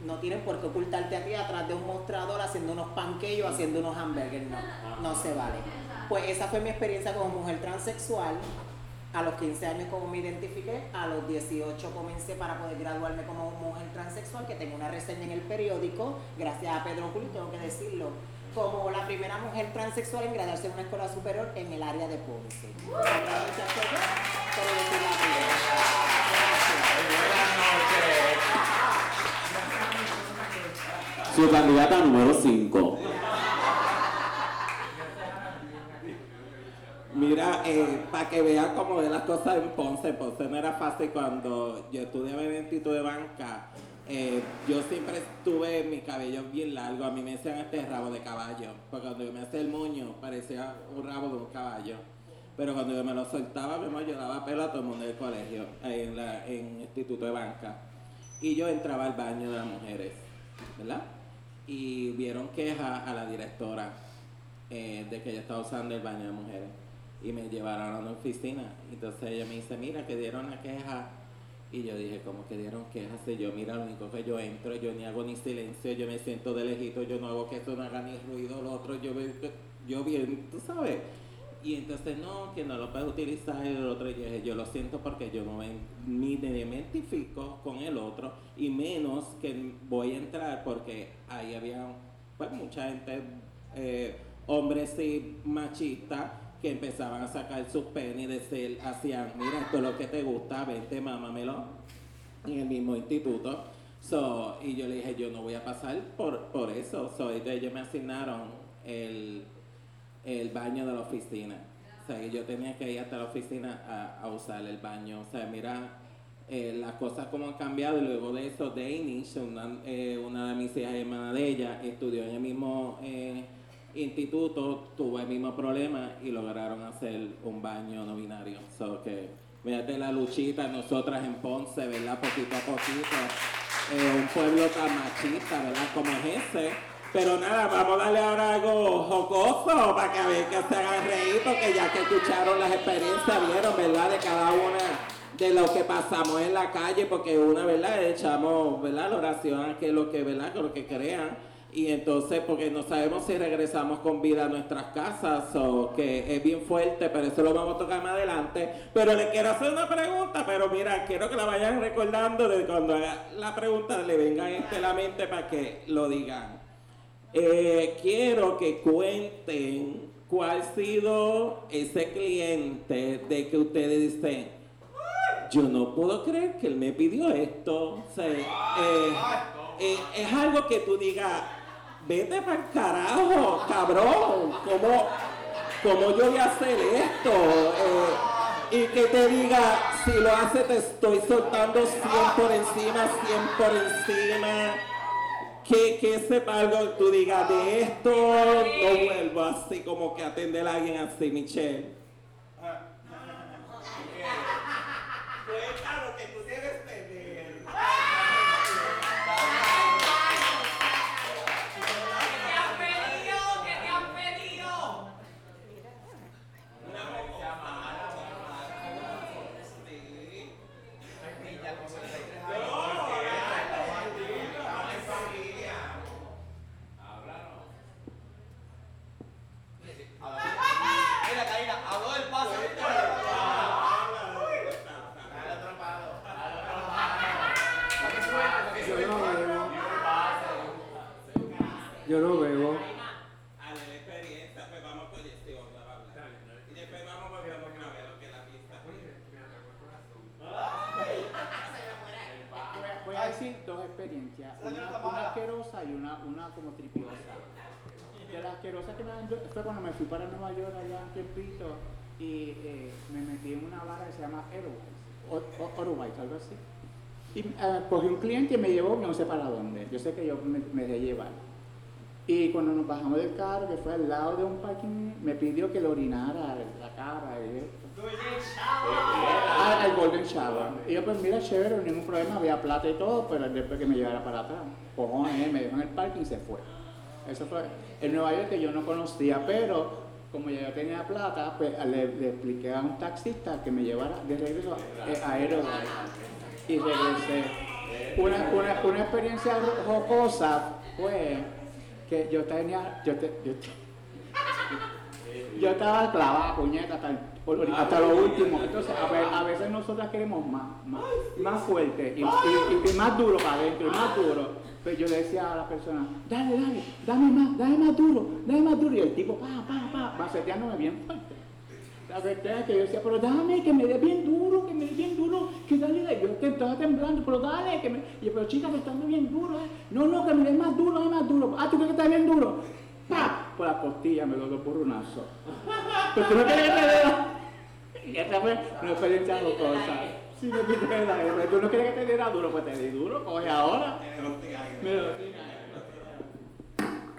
No tienen por qué ocultarte a ti atrás de un mostrador haciendo unos panqueques o haciendo unos hamburgues. No, no se vale. Pues esa fue mi experiencia como mujer transexual. A los 15 años como me identifiqué, a los 18 comencé para poder graduarme como mujer transexual, que tengo una reseña en el periódico, gracias a Pedro Julio, tengo que decirlo, como la primera mujer transexual en graduarse en una escuela superior en el área de Ponce. Otra muchacha Su candidata número 5. Mira, para que vean cómo de las cosas en Ponce, Ponce no era fácil cuando yo estudiaba en el Instituto de Banca. eh, yo siempre tuve mi cabello bien largo, a mí me decían este rabo de caballo, porque cuando yo me hacía el moño parecía un rabo de un caballo. Pero cuando yo me lo soltaba, amor, yo daba pelo a todo el mundo del colegio, en, la, en el Instituto de Banca. Y yo entraba al baño de las mujeres, ¿verdad? Y vieron queja a la directora eh, de que yo estaba usando el baño de mujeres y me llevaron a una oficina. Entonces ella me dice, mira, que dieron una queja. Y yo dije, ¿cómo que dieron quejas? Y yo, mira, lo único que yo entro, yo ni hago ni silencio, yo me siento de lejito, yo no hago que esto no haga ni ruido, lo otro, yo, yo bien, tú sabes. Y entonces, no, que no lo puedes utilizar el otro, yo dije, yo lo siento porque yo no me, ni me identifico con el otro, y menos que voy a entrar porque ahí había pues, mucha gente, eh, hombres y machistas, que empezaban a sacar sus penes y decir, hacían, mira, esto es lo que te gusta, vente, mámamelo, en el mismo instituto. So, y yo le dije, yo no voy a pasar por, por eso. So, entonces ellos me asignaron el, el baño de la oficina. O sea, yo tenía que ir hasta la oficina a, a usar el baño. O sea, mira eh, las cosas como han cambiado. Y luego de eso, Danish, una, eh, una de mis hijas hermana de ella, estudió en el mismo eh, instituto, tuvo el mismo problema y lograron hacer un baño no binario. So que, fíjate la luchita, nosotras en Ponce, ¿verdad? Poquito a poquito. Eh, un pueblo tan machista, ¿verdad? Como es ese. Pero nada, vamos a darle ahora algo jocoso para que a ver que se hagan reír, porque ya que escucharon las experiencias, vieron, ¿verdad? De cada una de lo que pasamos en la calle, porque una, ¿verdad? Echamos, ¿verdad? La oración que lo que, ¿verdad? Que lo que crean. Y entonces, porque no sabemos si regresamos con vida a nuestras casas o que es bien fuerte, pero eso lo vamos a tocar más adelante. Pero le quiero hacer una pregunta, pero mira, quiero que la vayan recordando de cuando haga la pregunta le venga este a la mente para que lo digan. Eh, quiero que cuenten cuál ha sido ese cliente de que ustedes dicen, yo no puedo creer que él me pidió esto. Eh, eh, es algo que tú digas, vete para el carajo, cabrón, ¿cómo, cómo yo voy a hacer esto? Y que te diga, si lo hace te estoy soltando 100 por encima, 100 por encima. Que, que sepa algo, tú digas, de esto no vuelvo así como que atender a alguien así, Michelle. Cuéntalo que tú debes tener. Mira, Karina, habló del paso. Yo no bebo. Yo no bebo. A la experiencia, pues vamos con este otro a hablar. Y después vamos volviendo a ver lo que es la pista. Voy a- Voy a decir dos experiencias, una, una asquerosa y una, una como tripiosa. De la asquerosa que me dio fue cuando me fui para Nueva York allá un tiempito y eh, me metí en una barra que se llama Airwise, o- o- Airwise, algo así. Eh, cogí un cliente y me llevó, no sé para dónde, yo sé que yo me, me dejé llevar. Y cuando nos bajamos del carro, que fue al lado de un parking, me pidió que le orinara la cara y esto. Al, al Golden Shower. Y yo, pues mira, chévere, ningún problema, había plata y todo, pero después que me llevara para atrás. Cojones, me dejó en el parking y se fue. Eso fue en Nueva York que yo no conocía, pero como ya yo tenía plata, pues le, le expliqué a un taxista que me llevara de regreso eh, a Aerobike. Y regresé. Una, una, una experiencia jocosa fue que yo tenía, yo, te- yo te- [LAUGHS] yo estaba clavada, puñeta, hasta, hasta lo último. Entonces, a, ve- a veces nosotras queremos más, más, más fuerte y, y- y- y más duro para adentro, y más duro. Pues yo le decía a la persona, dale, dale, dame más, dame más duro, dame más duro. Y el tipo, pa, pa, pa, maceteándome bien fuerte. La verdad es que yo decía, pero dame, que me dé bien duro, que me dé bien duro, que dale, yo te estaba temblando, pero dale, que me... Y yo, pero chica, te está dando bien duro, ¿eh? No, no, que me dé más duro, dame más duro. Ah, ¿tú crees que está bien duro? ¡Pa! Por la costilla me lo dio por un aso. Pero tú no quieres que te dé... Y esa fue una experiencia jocosa. Sí, me quité la R. Tú no quieres que te diera duro, pues te di duro, coge ahora. Me lo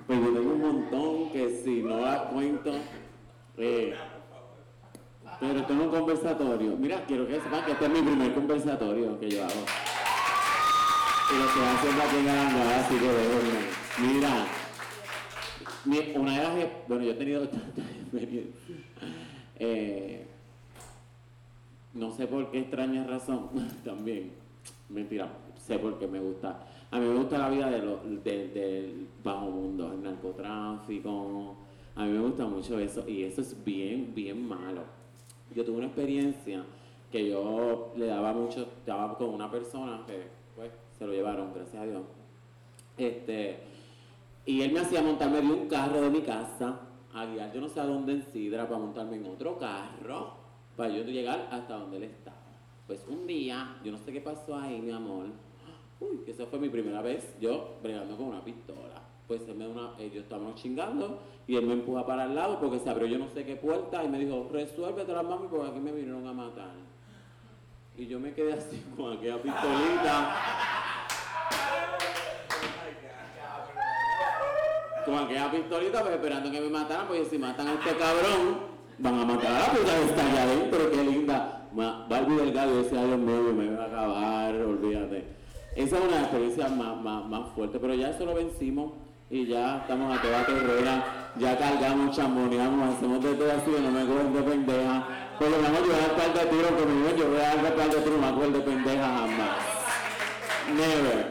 Pues yo tengo un montón que si no las cuento. eh, pero esto es un conversatorio. Mira, quiero que sepan que este es mi primer conversatorio que yo hago. Y lo que hacen aquí en Arangada, así que déjenme. Mira, mi- una de las. ex- Bueno, yo he tenido tantas [LAUGHS] experiencias. Eh, no sé por qué extraña razón, [LAUGHS] también. Mentira, sé por qué me gusta. A mí me gusta la vida de lo- de- del bajo mundo, el narcotráfico. A mí me gusta mucho eso y eso es bien, bien malo. Yo tuve una experiencia que yo le daba mucho, estaba con una persona que pues se lo llevaron, gracias a Dios. Este, y él me hacía montarme de un carro de mi casa a guiar yo no sé a dónde en Sidra para montarme en otro carro para yo llegar hasta donde él estaba. Pues un día, yo no sé qué pasó ahí, mi amor. Uy, que esa fue mi primera vez yo bregando con una pistola. Pues él me una, ellos estábamos chingando y él me empuja para el lado porque se abrió yo no sé qué puerta y me dijo, resuélvete las mami porque aquí me vinieron a matar. Y yo me quedé así [LAUGHS] con aquella pistolita. con aquella pistolita pues esperando que me mataran, porque si matan a este cabrón, van a matar a la puta que está allá adentro, qué linda. Barbie Delgado decía, Dios mío, me va a acabar, olvídate. Esa es una de las experiencias más, más, más fuertes, pero ya eso lo vencimos y ya estamos a toda carrera, ya cargamos, chamoneamos, hacemos de todo así, no me cogen de pendeja. Por lo menos yo voy a par de tiro conmigo, yo voy a dar de tiro, no me acuerdo de pendeja jamás. Never.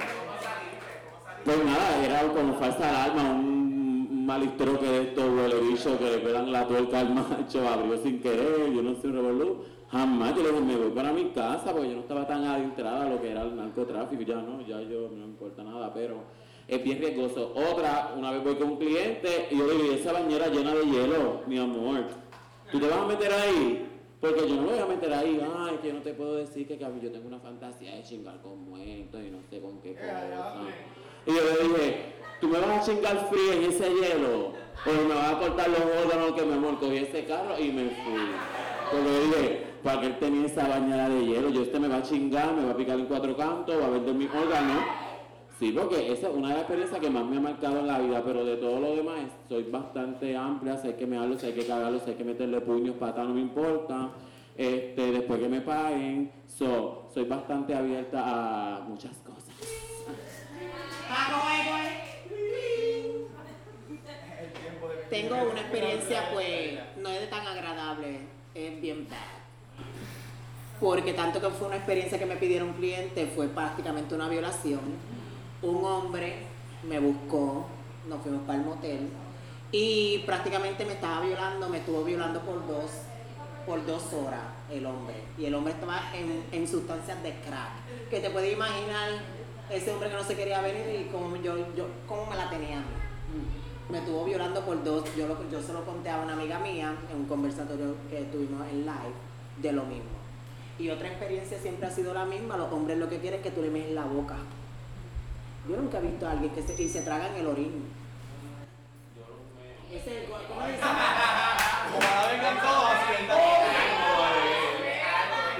Pues nada, era como falsa alarma, un, malistro que de estos huelerillos que le pegan la tuerca al macho, abrió sin querer, yo no sé, revolú. Jamás yo le dije, me voy para mi casa porque yo no estaba tan adentrada a lo que era el narcotráfico, ya no, ya yo no me importa nada, pero es bien riesgoso. Otra, una vez voy con un cliente y yo le digo, esa bañera llena de hielo, mi amor, ¿tú te vas a meter ahí? Porque yo no me voy a meter ahí, ay, que no te puedo decir que, que a mí yo tengo una fantasía de chingar con muertos y no sé con qué cosa. Y yo le dije, ¿tú me vas a chingar frío en ese hielo? O me vas a cortar los órganos que me amor, cogí ese carro y me fui. Porque dije, ¿para qué él tenía esa bañera de hielo? Yo este me va a chingar, me va a picar en cuatro cantos, va a vender mis órganos. Sí, porque esa es una de las experiencias que más me ha marcado en la vida, pero de todo lo demás soy bastante amplia, sé que me hablo, sé que cagarlo, sé que meterle puños, patas, no me importa. Este, después que me paguen, so, soy bastante abierta a muchas cosas. Tengo una experiencia, pues, no es de tan agradable, es bien bad. Porque tanto que fue una experiencia que me pidieron un cliente, fue prácticamente una violación. Un hombre me buscó, nos fuimos para el motel y prácticamente me estaba violando, me estuvo violando por dos, por dos horas el hombre. Y el hombre estaba en, en sustancias de crack. Que te puedes imaginar ese hombre que no se quería venir y cómo, yo, yo, cómo me la tenía mí me estuvo violando por dos, yo, lo, yo se lo conté a una amiga mía en un conversatorio que tuvimos en live de lo mismo. Y otra experiencia siempre ha sido la misma, los hombres lo que quieren es que tú le metes la boca. Yo nunca he visto a alguien que se, y se tragan el orín. Ese, ¿cómo dice? Ojalá vengan todos así,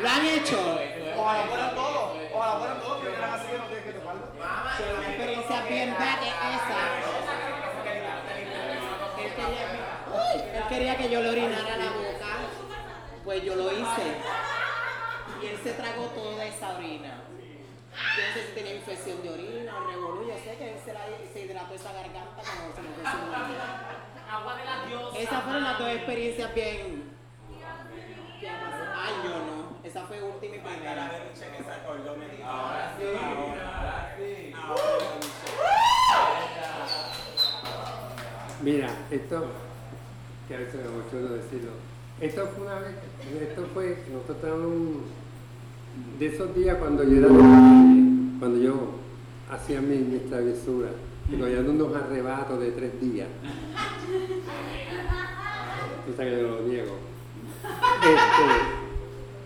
¿Lo han hecho? Ojalá fueran todos. Ojalá fueran todos que vengan así que no tienes que tocarlo. Pero una experiencia bien bad es esa. Él quería que yo le orinara la boca, pues yo lo hice. Y él se tragó toda esa orina. Yo no sé si tenía infección de orina o revolú, yo sé que él se, la, se hidrató esa garganta cuando se metió su Agua de la diosa. Esas fueron las dos experiencias bien. bien pasadas. Ay, yo no. Esa fue última y primera. Mira, esto, que a veces me emociono decirlo, esto fue una vez, esto fue, nosotros estábamos un- de esos días cuando yo era cuando yo hacía mi, mis travesuras, y cogía unos arrebatos de tres días. Tú sabes que yo lo niego. Este,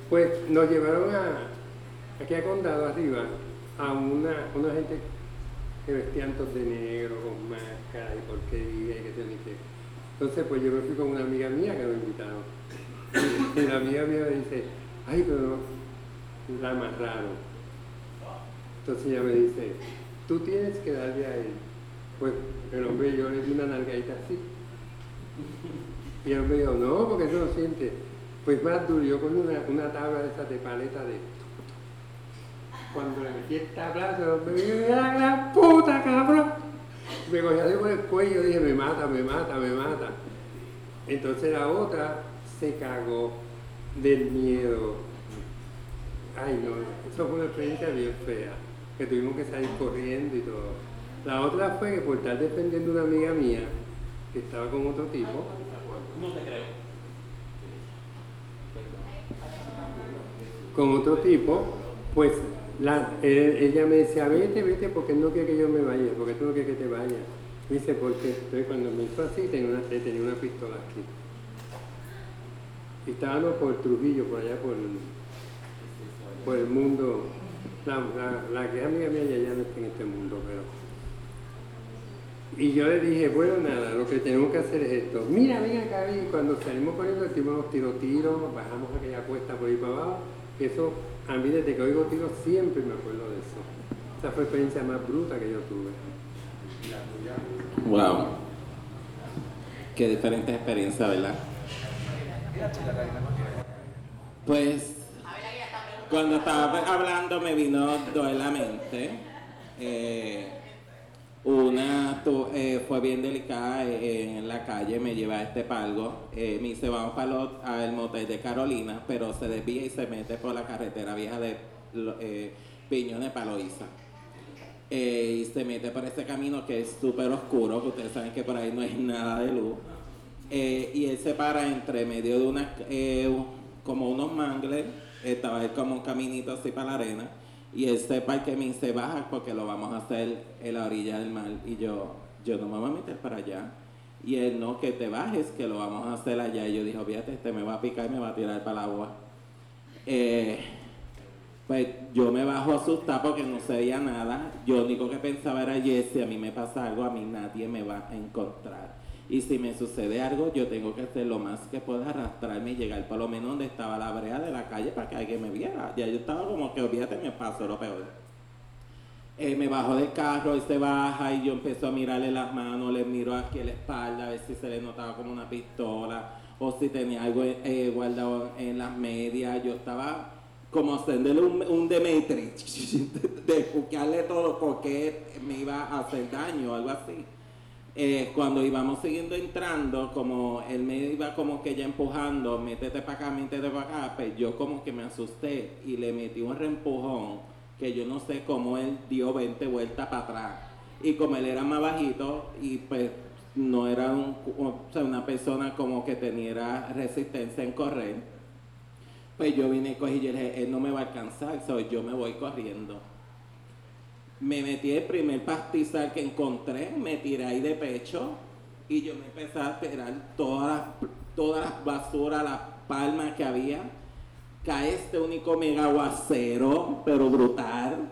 pues nos llevaron a, aquí a Condado arriba, a una, una gente que vestían todos de negro, con máscara y porquería y que ni qué. Entonces, pues yo me fui con una amiga mía que nos invitaron. Y la amiga mía me dice, ay, pero la amarraron. Entonces ella me dice, tú tienes que darle a él. Pues el hombre yo le di una nalgadita así. Y el hombre dijo, no, porque eso lo siente. Pues más duro, yo con una, una tabla de esas de paleta de cuando le metí el tablazo, me dijo, ¡la puta, cabrón! Me cogía de por el cuello y dije, me mata, me mata, me mata. Entonces la otra se cagó del miedo. Ay, no, eso fue una experiencia bien fea, que tuvimos que salir corriendo y todo. La otra fue que por estar defendiendo una amiga mía, que estaba con otro tipo, No te creo. con otro tipo, pues la- él- ella me decía, vete, vete, porque él no quiere que yo me vaya, porque tú no quieres que te vayas. Me dice, porque entonces cuando me hizo así, tenía una, tenía una pistola aquí. Y estábamos por Trujillo, por allá por, por el mundo. La, la, la que es amiga mía ya, ya no está en este mundo, pero. Y yo le dije, bueno, nada, lo que tenemos que hacer es esto. Mira, ven acá, y cuando salimos corriendo, hicimos los tiro tiros, bajamos aquella cuesta por ahí para abajo. Eso, a mí desde que oigo tiros siempre me acuerdo de eso. Esa fue la experiencia más bruta que yo tuve. Wow. Qué diferentes experiencias, ¿verdad? Pues cuando estaba hablando me vino dos la mente. Eh, una tu- eh, fue bien delicada eh, en la calle, me lleva a este palgo. Eh, me dice, vamos para al motel de Carolina, pero se desvía y se mete por la carretera vieja de eh, para Loíza. eh, y se mete por ese camino que es súper oscuro, que ustedes saben que por ahí no hay [LAUGHS] nada de luz. Eh, y él se para entre medio de unas, eh, como unos mangles, estaba él como un caminito así para la arena, y él sepa que me se baja porque lo vamos a hacer en la orilla del mar. Y yo, yo no me voy a meter para allá. Y él, no, que te bajes, que lo vamos a hacer allá. Y yo dije, fíjate, este me va a picar y me va a tirar para el agua. Eh, pues yo me bajo asustado porque no se veía nada. Yo único que pensaba era, Jesse, a mí me pasa algo, a mí nadie me va a encontrar. Y si me sucede algo, yo tengo que hacer lo más que pueda arrastrarme y llegar por lo menos donde estaba la brea de la calle para que alguien me viera. Ya yo estaba como que, olvídate, me pasó lo peor. Eh, me bajo del carro, él se baja y yo empiezo a mirarle las manos, le miro aquí en la espalda a ver si se le notaba como una pistola o si tenía algo eh, guardado en las medias. Yo estaba como haciéndole un, un Demetri, [LAUGHS] de todo porque me iba a hacer daño o algo así. Eh, cuando íbamos siguiendo entrando, como él me iba como que ya empujando, métete para acá, métete para acá, pues yo como que me asusté y le metí un reempujón que yo no sé cómo él dio 20 vueltas para atrás. Y como él era más bajito y pues no era una persona como que tenía resistencia en correr, pues yo vine y cogí y dije, él no me va a alcanzar, so yo me voy corriendo. Me metí el primer pastizal que encontré, me tiré ahí de pecho y yo me empecé a tirar todas las, todas las basuras, las palmas que había. Cae este único mega aguacero, pero brutal.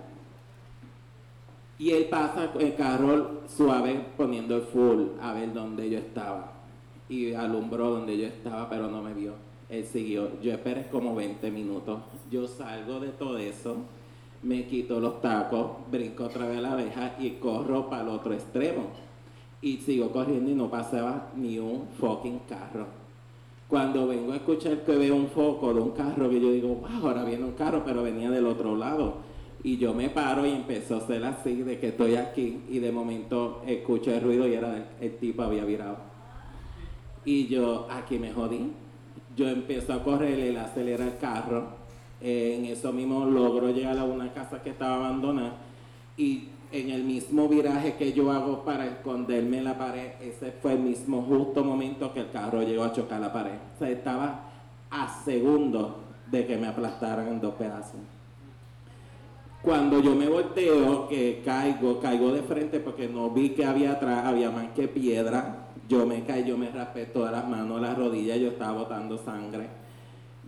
Y él pasa el carro suave poniendo el full a ver dónde yo estaba. Y alumbró donde yo estaba, pero no me vio. Él siguió. Yo esperé como 20 minutos. Yo salgo de todo eso, me quito los tacos, brinco otra vez la abeja y corro para el otro extremo. Y sigo corriendo y no pasaba ni un fucking carro. Cuando vengo a escuchar que veo un foco de un carro, que yo digo, wow, ahora viene un carro, pero venía del otro lado. Y yo me paro y empezó a ser así, de que estoy aquí. Y de momento escucho el ruido y era el, el tipo había virado. Y yo, aquí me jodí. Yo empiezo a correr, él acelera el carro. Eh, en eso mismo logro llegar a una casa que estaba abandonada. Y en el mismo viraje que yo hago para esconderme en la pared, ese fue el mismo justo momento que el carro llegó a chocar la pared. O sea, estaba a segundos de que me aplastaran en dos pedazos. Cuando yo me volteo, que caigo, caigo de frente porque no vi que había atrás, había más que piedra. Yo me caí, yo me raspé todas las manos, las rodillas, yo estaba botando sangre.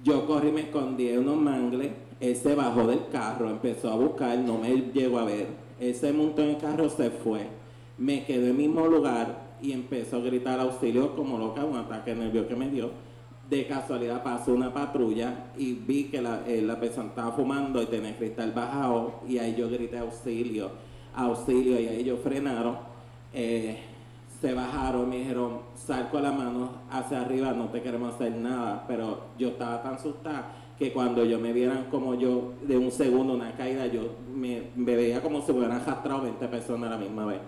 Yo corrí me escondí en unos mangles. Él se bajó del carro, empezó a buscar, no me llegó a ver. Él se montó en el carro, se fue. Me quedé en el mismo lugar y empezó a gritar auxilio como loca, un ataque nervioso que me dio. De casualidad pasó una patrulla y vi que la, eh, la persona estaba fumando y tenía el cristal bajado y ahí yo grité auxilio, auxilio y ahí ellos frenaron. Eh, se bajaron, me dijeron, sal con la mano hacia arriba, no te queremos hacer nada, pero yo estaba tan asustada que cuando yo me vieran como yo, de un segundo, una caída, yo me, veía como si hubieran arrastrado 20 personas a la misma vez.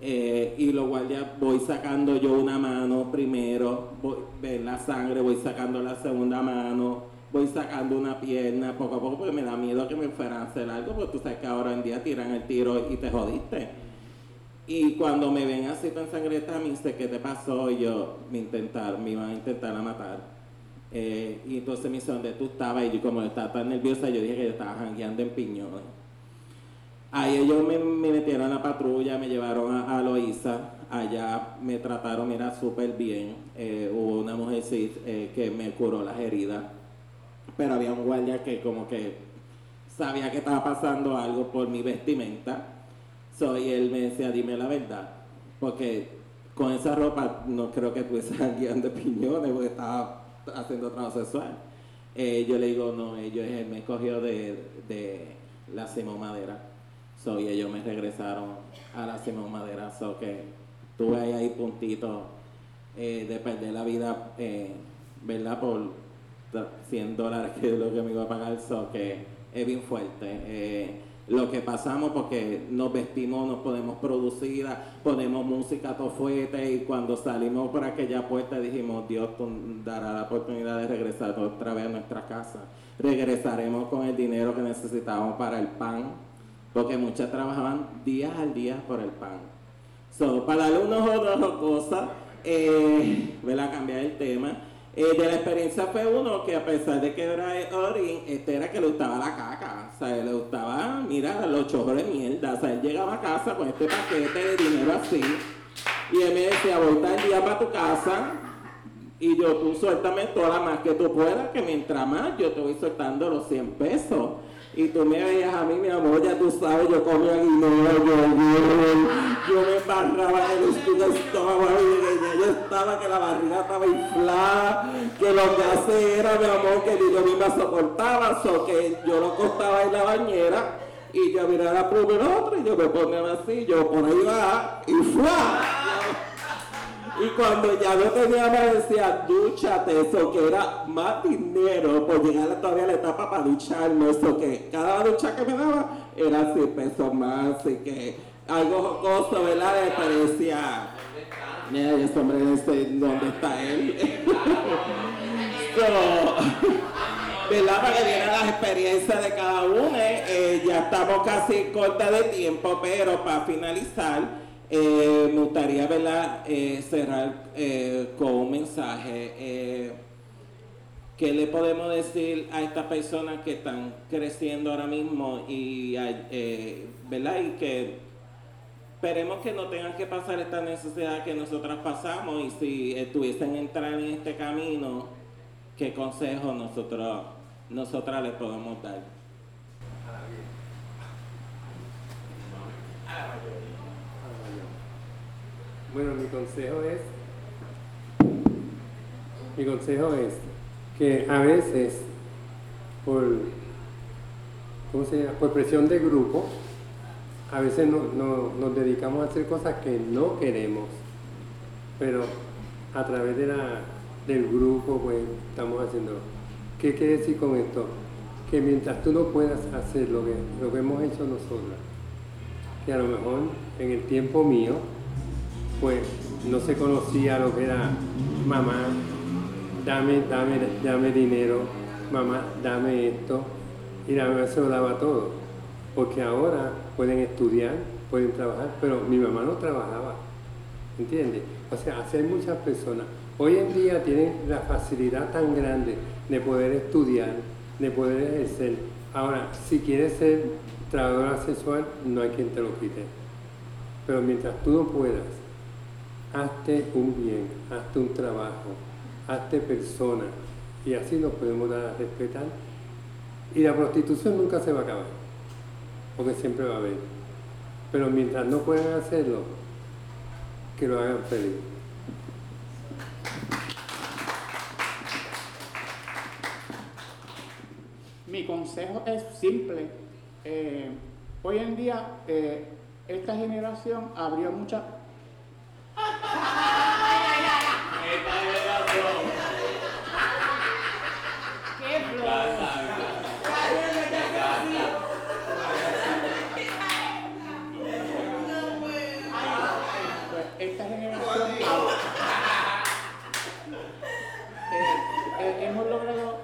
Eh, y los guardias voy sacando yo una mano primero, voy, ven la sangre, voy sacando la segunda mano, voy sacando una pierna poco a poco porque me da miedo que me fueran a hacer algo, porque tú sabes que ahora en día tiran el tiro y te jodiste. Y cuando me ven así tan sangrienta, me dice, ¿qué te pasó? Y yo, me intentaron, me iban a intentar a matar. Eh, y entonces me dice, ¿dónde tú estabas? Y yo como estaba tan nerviosa, yo dije que yo estaba jangueando en Piñones. Ahí ellos me, me metieron a la patrulla, me llevaron a, a allá me trataron, mira, súper bien. Eh, hubo una mujer eh, que me curó las heridas, pero había un guardia que como que sabía que estaba pasando algo por mi vestimenta. So, y él me decía, dime la verdad, porque con esa ropa no creo que estuviese [LAUGHS] guiando piñones, porque estaba haciendo trabajo. Eh, yo le digo, no, ellos él me cogió de, de la Simón Madera. So, y ellos me regresaron a la Simón Madera. So que tuve ahí, ahí puntito eh, de perder la vida, eh, ¿verdad? Por 100 dólares [LAUGHS] que es lo que me iba a pagar. So que es bien fuerte. Lo que pasamos porque nos vestimos, nos podemos producir, ponemos música todo fuerte y cuando salimos por aquella puerta dijimos Dios dará la oportunidad de regresar otra vez a nuestra casa. Regresaremos con el dinero que necesitamos para el pan, porque muchas trabajaban días al día por el pan. So, para darle unos otros cosas, eh, ¿verdad? Cambiar el tema. Eh, de la experiencia fue uno que a pesar de que era Orin, este era que le gustaba la caca. O sea, le gustaba, mira, los chojos de mierda. O sea, él llegaba a casa con este paquete de dinero así. Y él me decía, voy tal día para tu casa. Y yo, tú suéltame toda la más que tú puedas, que mientras más yo te voy soltando los 100 pesos. Y tú me veías a mí, mi amor, ya tú sabes, yo comía guineo, yo, yo, yo me embarraba en el estómago, y yo estaba que la barriga estaba inflada, que lo que hace era, mi amor, que ni yo misma soportaba, so que yo lo costaba en la bañera, y yo miraba por el otro, y yo me ponía así, yo por ahí va, y ¡fua! Y cuando ya no tenía más, decía, dúchate, eso que era más dinero por llegar todavía a la etapa para ducharme, eso que cada ducha que me daba era 100 pesos más, así que algo jocoso, ¿verdad? Le parecía, mira, ese hombre, ¿dónde está él? [LAUGHS] so, ¿verdad? Para que vieran las experiencias de cada uno, eh, ya estamos casi corta de tiempo, pero para finalizar, eh, me gustaría. Eh, cerrar eh, con un mensaje. ¿Qué le podemos decir a estas personas que están creciendo ahora mismo y, ¿verdad? y que esperemos que no tengan que pasar esta necesidad que nosotras pasamos y si estuviesen entrar en este camino, qué consejo nosotros, nosotras les podemos dar? Bueno, mi consejo es, mi consejo es que a veces por, ¿cómo se llama? por presión de grupo, a veces no, no- nos dedicamos a hacer cosas que no queremos, pero a través de la, del grupo pues estamos haciendo. ¿Qué quiere decir con esto? Que mientras tú no puedas hacer lo que, lo que hemos hecho nosotros, que a lo mejor en el tiempo mío, pues no se conocía lo que era mamá, dame, dame, dame dinero, mamá, dame esto, y la mamá se lo daba todo, porque ahora pueden estudiar, pueden trabajar, pero mi mamá no trabajaba, ¿entiendes? O sea, hacer muchas personas. Hoy en día tienen la facilidad tan grande de poder estudiar, de poder ejercer. Ahora, si quieres ser trabajadora sexual, no hay quien te lo quite. Pero mientras tú no puedas, hazte un bien, hazte un trabajo, hazte persona. Y así nos podemos dar a respetar. Y la prostitución nunca se va a acabar, porque siempre va a haber. Pero mientras no puedan hacerlo, que lo hagan feliz. Mi consejo es simple. Eh, hoy en día, eh, esta generación abrió muchas... Pues esta generación eh, eh, hemos logrado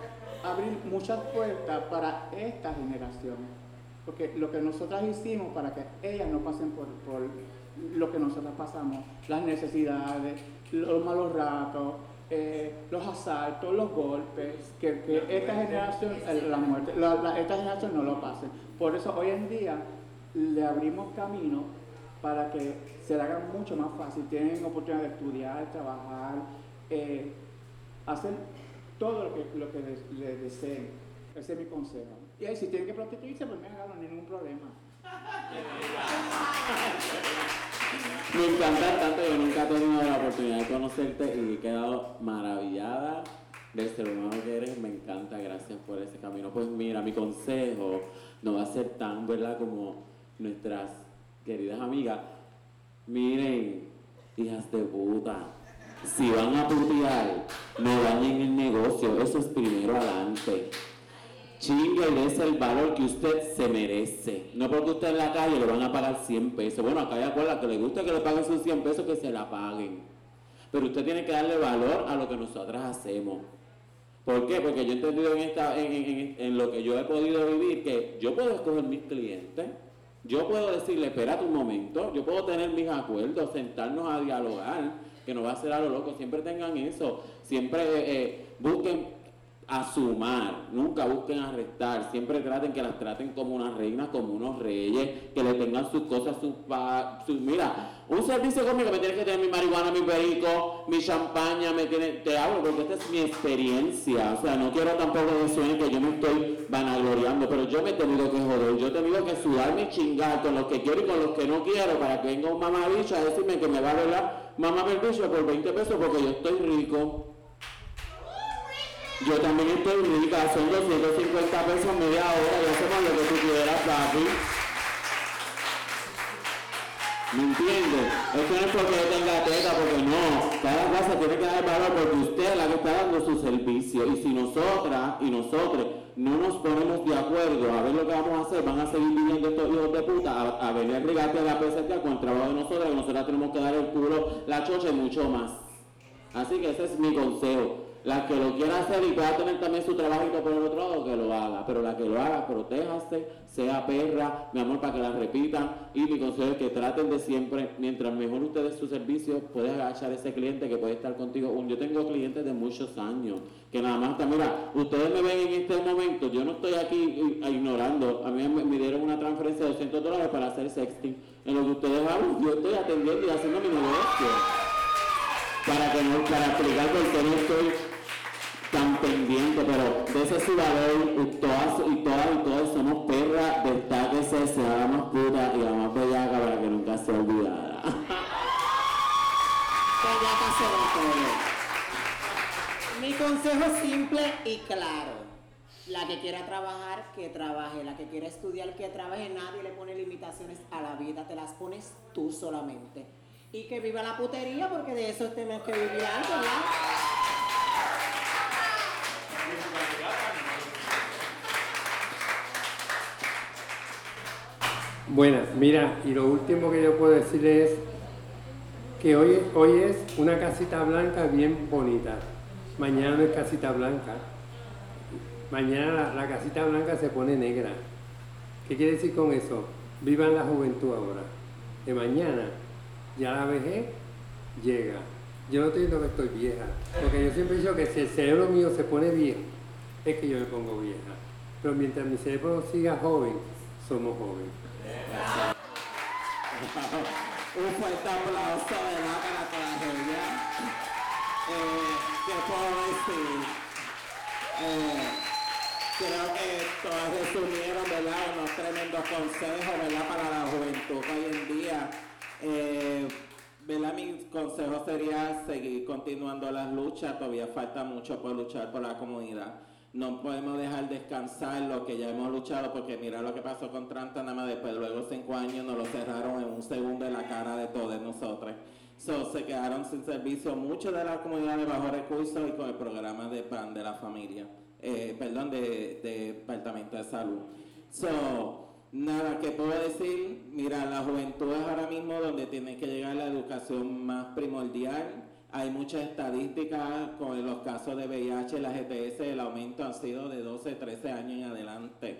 abrir muchas puertas para esta generación. Porque lo que nosotras hicimos para que ellas no pasen por, por lo que nosotras pasamos, las necesidades, los malos ratos, eh, los asaltos, los golpes, que, que esta generación, eh, la muerte, la- la- esta generación no lo pase. Por eso hoy en día le abrimos camino para que se le haga mucho más fácil. Tienen oportunidad de estudiar, trabajar, eh, hacer todo lo que, lo que les, les deseen. Ese es mi consejo. Y ahí, si tienen que prostituirse, pues me hagan ningún problema. Me encanta tanto, yo nunca he tenido la oportunidad de conocerte y he quedado maravillada del ser humano que eres, me encanta, gracias por ese camino. Pues mira, mi consejo no va a ser tan, ¿verdad?, como nuestras queridas amigas. Miren, hijas de puta, si van a putear, no dañen el negocio, eso es primero adelante. Chingue dese el valor que usted se merece. No porque usted en la calle le van a pagar 100 pesos. Bueno, acá hay acuerda que le gusta que le paguen sus 100 pesos, que se la paguen. Pero usted tiene que darle valor a lo que nosotras hacemos. ¿Por qué? Porque yo he entendido en, esta, en, en- en- lo que yo he podido vivir que yo puedo escoger mis clientes. Yo puedo decirle, espérate un momento, yo puedo tener mis acuerdos, sentarnos a dialogar, que no va a ser a lo loco, siempre tengan eso, siempre eh, busquen a sumar, nunca busquen arrestar, siempre traten que las traten como unas reinas, como unos reyes, que le tengan sus cosas, sus, sus mira, un servicio conmigo me tiene que tener mi marihuana, mi perico, mi champaña, me tiene, te hablo porque esta es mi experiencia, o sea, no quiero tampoco que que yo me estoy vanagloriando, pero yo me he tenido que joder, yo he tenido que sudar mi chingar con los que quiero y con los que no quiero para que venga un mamabicho a decirme que me va a velar mamá bicho por 20 pesos porque yo estoy rico. Yo también estoy rica, son 250 pesos media hora y hacemos lo que tú quieras, papi. ¿Me entiendes? Esto no es porque yo tenga teta, porque no. Cada casa tiene que dar valor porque usted es la que está dando su servicio. Y si nosotras y nosotros no nos ponemos de acuerdo a ver lo que vamos a hacer, van a seguir viniendo estos hijos de puta a, a venir a a la PST con el trabajo de nosotros, que nosotras tenemos que dar el culo, la chocha y mucho más. Así que ese es mi consejo. La que lo quiera hacer y pueda tener también su trabajito por el otro lado, que lo haga. Pero la que lo haga, protéjase, sea perra, mi amor, para que la repitan. Y mi consejo es que traten de siempre, mientras mejor ustedes su servicio, puedes agachar ese cliente que puede estar contigo. Yo tengo clientes de muchos años, que nada más están, mira, ustedes me ven en este momento, yo no estoy aquí eh, ignorando. A mí me dieron una transferencia de 200 dólares para hacer sexting. En lo que ustedes hablan, yo estoy atendiendo y haciendo mi negocio para que no, para explicar por qué no estoy tan pendiente, pero de ese valor, y todas y todas y todos somos perras, destáquese, sea la más pura y la más bellaca para que nunca ya que hacemos todo. Mi consejo simple y claro. La que quiera trabajar, que trabaje. La que quiera estudiar, que trabaje. Nadie le pone limitaciones a la vida, te las pones tú solamente. Y que viva la putería, porque de eso tenemos que vivir algo, ¿verdad? Bueno, mira, y lo último que yo puedo decir es que hoy, hoy es una casita blanca bien bonita. Mañana no es casita blanca. Mañana la, casita blanca se pone negra. ¿Qué quiere decir con eso? Vivan la juventud ahora. De mañana ya la vejez llega. Yo no estoy diciendo que estoy vieja, porque yo siempre he dicho que si el cerebro mío se pone viejo, es que yo me pongo vieja. Pero mientras mi cerebro siga joven, somos jóvenes. Un fuerte aplauso ¿verdad? para tragedia. Eh, ¿Qué puedo decir? Eh, creo que todas resumieron ¿verdad? unos tremendos consejos ¿verdad? para la juventud hoy en día. Eh. Mi consejo sería seguir continuando las luchas. Todavía falta mucho por luchar por la comunidad. No podemos dejar descansar lo que ya hemos luchado, porque mira lo que pasó con Trantanama, después luego cinco años nos lo cerraron en un segundo en la cara de todos nosotros. So, se quedaron sin servicio muchos de la comunidad de bajos recursos y con el programa de PAN de la familia, eh, perdón, de, de Departamento de Salud. So, nada que puedo decir, mira, la juventud es ahora mismo donde tiene que llegar la educación más primordial. Hay muchas estadísticas con los casos de VIH, la GTS, el aumento han sido de 12, 13 años en adelante.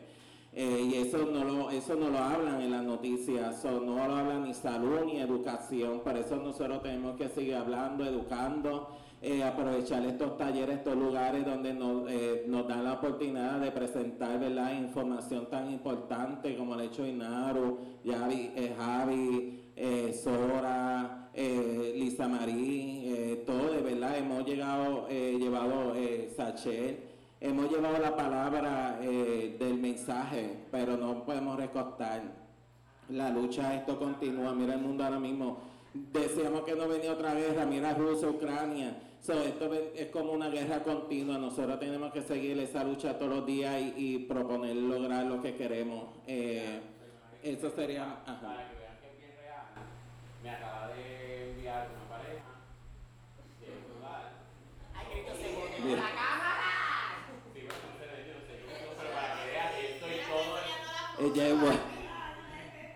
Eh, y eso no, lo, eso no lo hablan en las noticias, no lo hablan ni salud ni educación, por eso nosotros tenemos que seguir hablando, educando, eh, aprovechar estos talleres, estos lugares donde nos, eh, nos dan la oportunidad de presentar ¿verdad? información tan importante como el hecho de Inaru, Javi, Javi eh, Sora, eh, Lisa Marí, eh, todo de verdad, hemos llegado, eh, llevado eh, Sachel, hemos llevado la palabra del mensaje, pero no podemos recostar. La lucha, esto continúa, mira el mundo ahora mismo. Decíamos que no venía otra guerra, mira Rusia, Ucrania. So, esto es como una guerra continua. Nosotros tenemos que seguir esa lucha todos los días y, y proponer lograr lo que queremos. Eh, eso sería. Ajá. Para que vean que es bien real, me acaba de enviar una pareja de un lugar. Bien. Sí, bueno, no sé, yo no sé, yo pero para que vean que estoy todo. Ella es buena.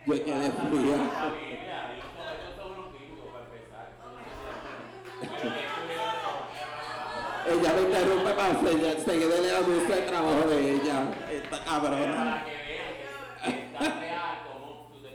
Yo quedé fría. Familia, estos estos son unos gringos para empezar. Bueno, que Ella me interrumpe para seguir- seguirle la música de trabajo de ella. Esta cabrona. para que vean que es tan real como tú te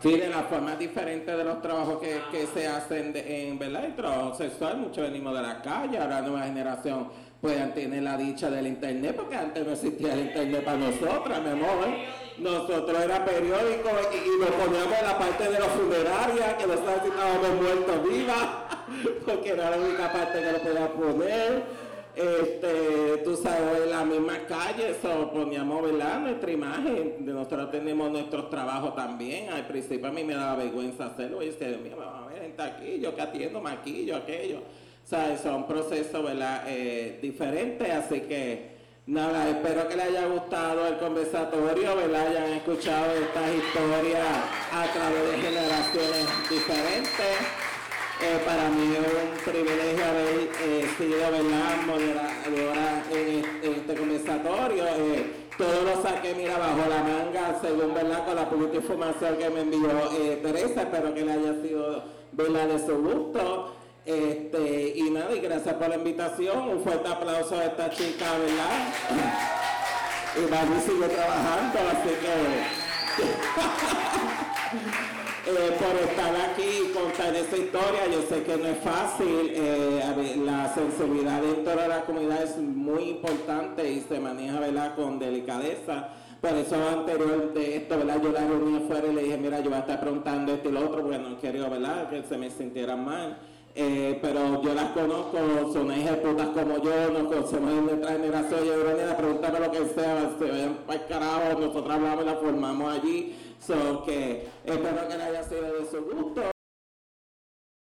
Sí, de las formas diferentes de los trabajos que, que se hacen de- en verdad el trabajo sexual, muchos venimos de la calle, ahora la nueva generación puedan tener la dicha del internet, porque antes no existía el internet para nosotras, mi amor. Nosotros era periódico y, y nos poníamos en la parte de los funerarias, que no sabíamos si estábamos muertos vivas, [LAUGHS] porque era la única parte que lo podíamos poner. Este, tú sabes, en la misma calle, eso poníamos, ¿verdad? Nuestra imagen, nosotros tenemos nuestros trabajos también. Al principio a mí me daba vergüenza hacerlo, y decía, van a ver gente aquí, yo que atiendo, maquillo, aquello. O sea, son procesos, ¿verdad? Eh, diferentes, así que nada, espero que les haya gustado el conversatorio, ¿verdad? Hayan escuchado estas historias a través de generaciones diferentes. Eh, para mí es un privilegio haber eh, sido ¿verdad? moderadora en, es- en este conversatorio. Eh, todo lo saqué, mira, bajo la manga, según verdad, con la política información que me envió eh, Teresa. Espero que le haya sido ¿verdad? de su gusto. Este, y nada, y gracias por la invitación. Un fuerte aplauso a esta chica, ¿verdad? Y Barbie sigue trabajando, así que [LAUGHS] eh, por estar aquí y contar esa historia. Yo sé que no es fácil, eh, la sensibilidad dentro de la comunidad es muy importante y se maneja ¿verdad? con delicadeza. Por eso anterior de esto, ¿verdad? yo la reuní afuera y le dije, mira, yo voy a estar preguntando esto y lo otro, porque no quería ¿verdad? que se me sintieran mal. Eh, pero yo las conozco, son hijas de putas como yo, nos conocemos en nuestra generación, yo venía a preguntarme lo que sea, se vayan para el carajo, nosotros hablamos y la formamos allí, so que espero que le haya sido de su gusto.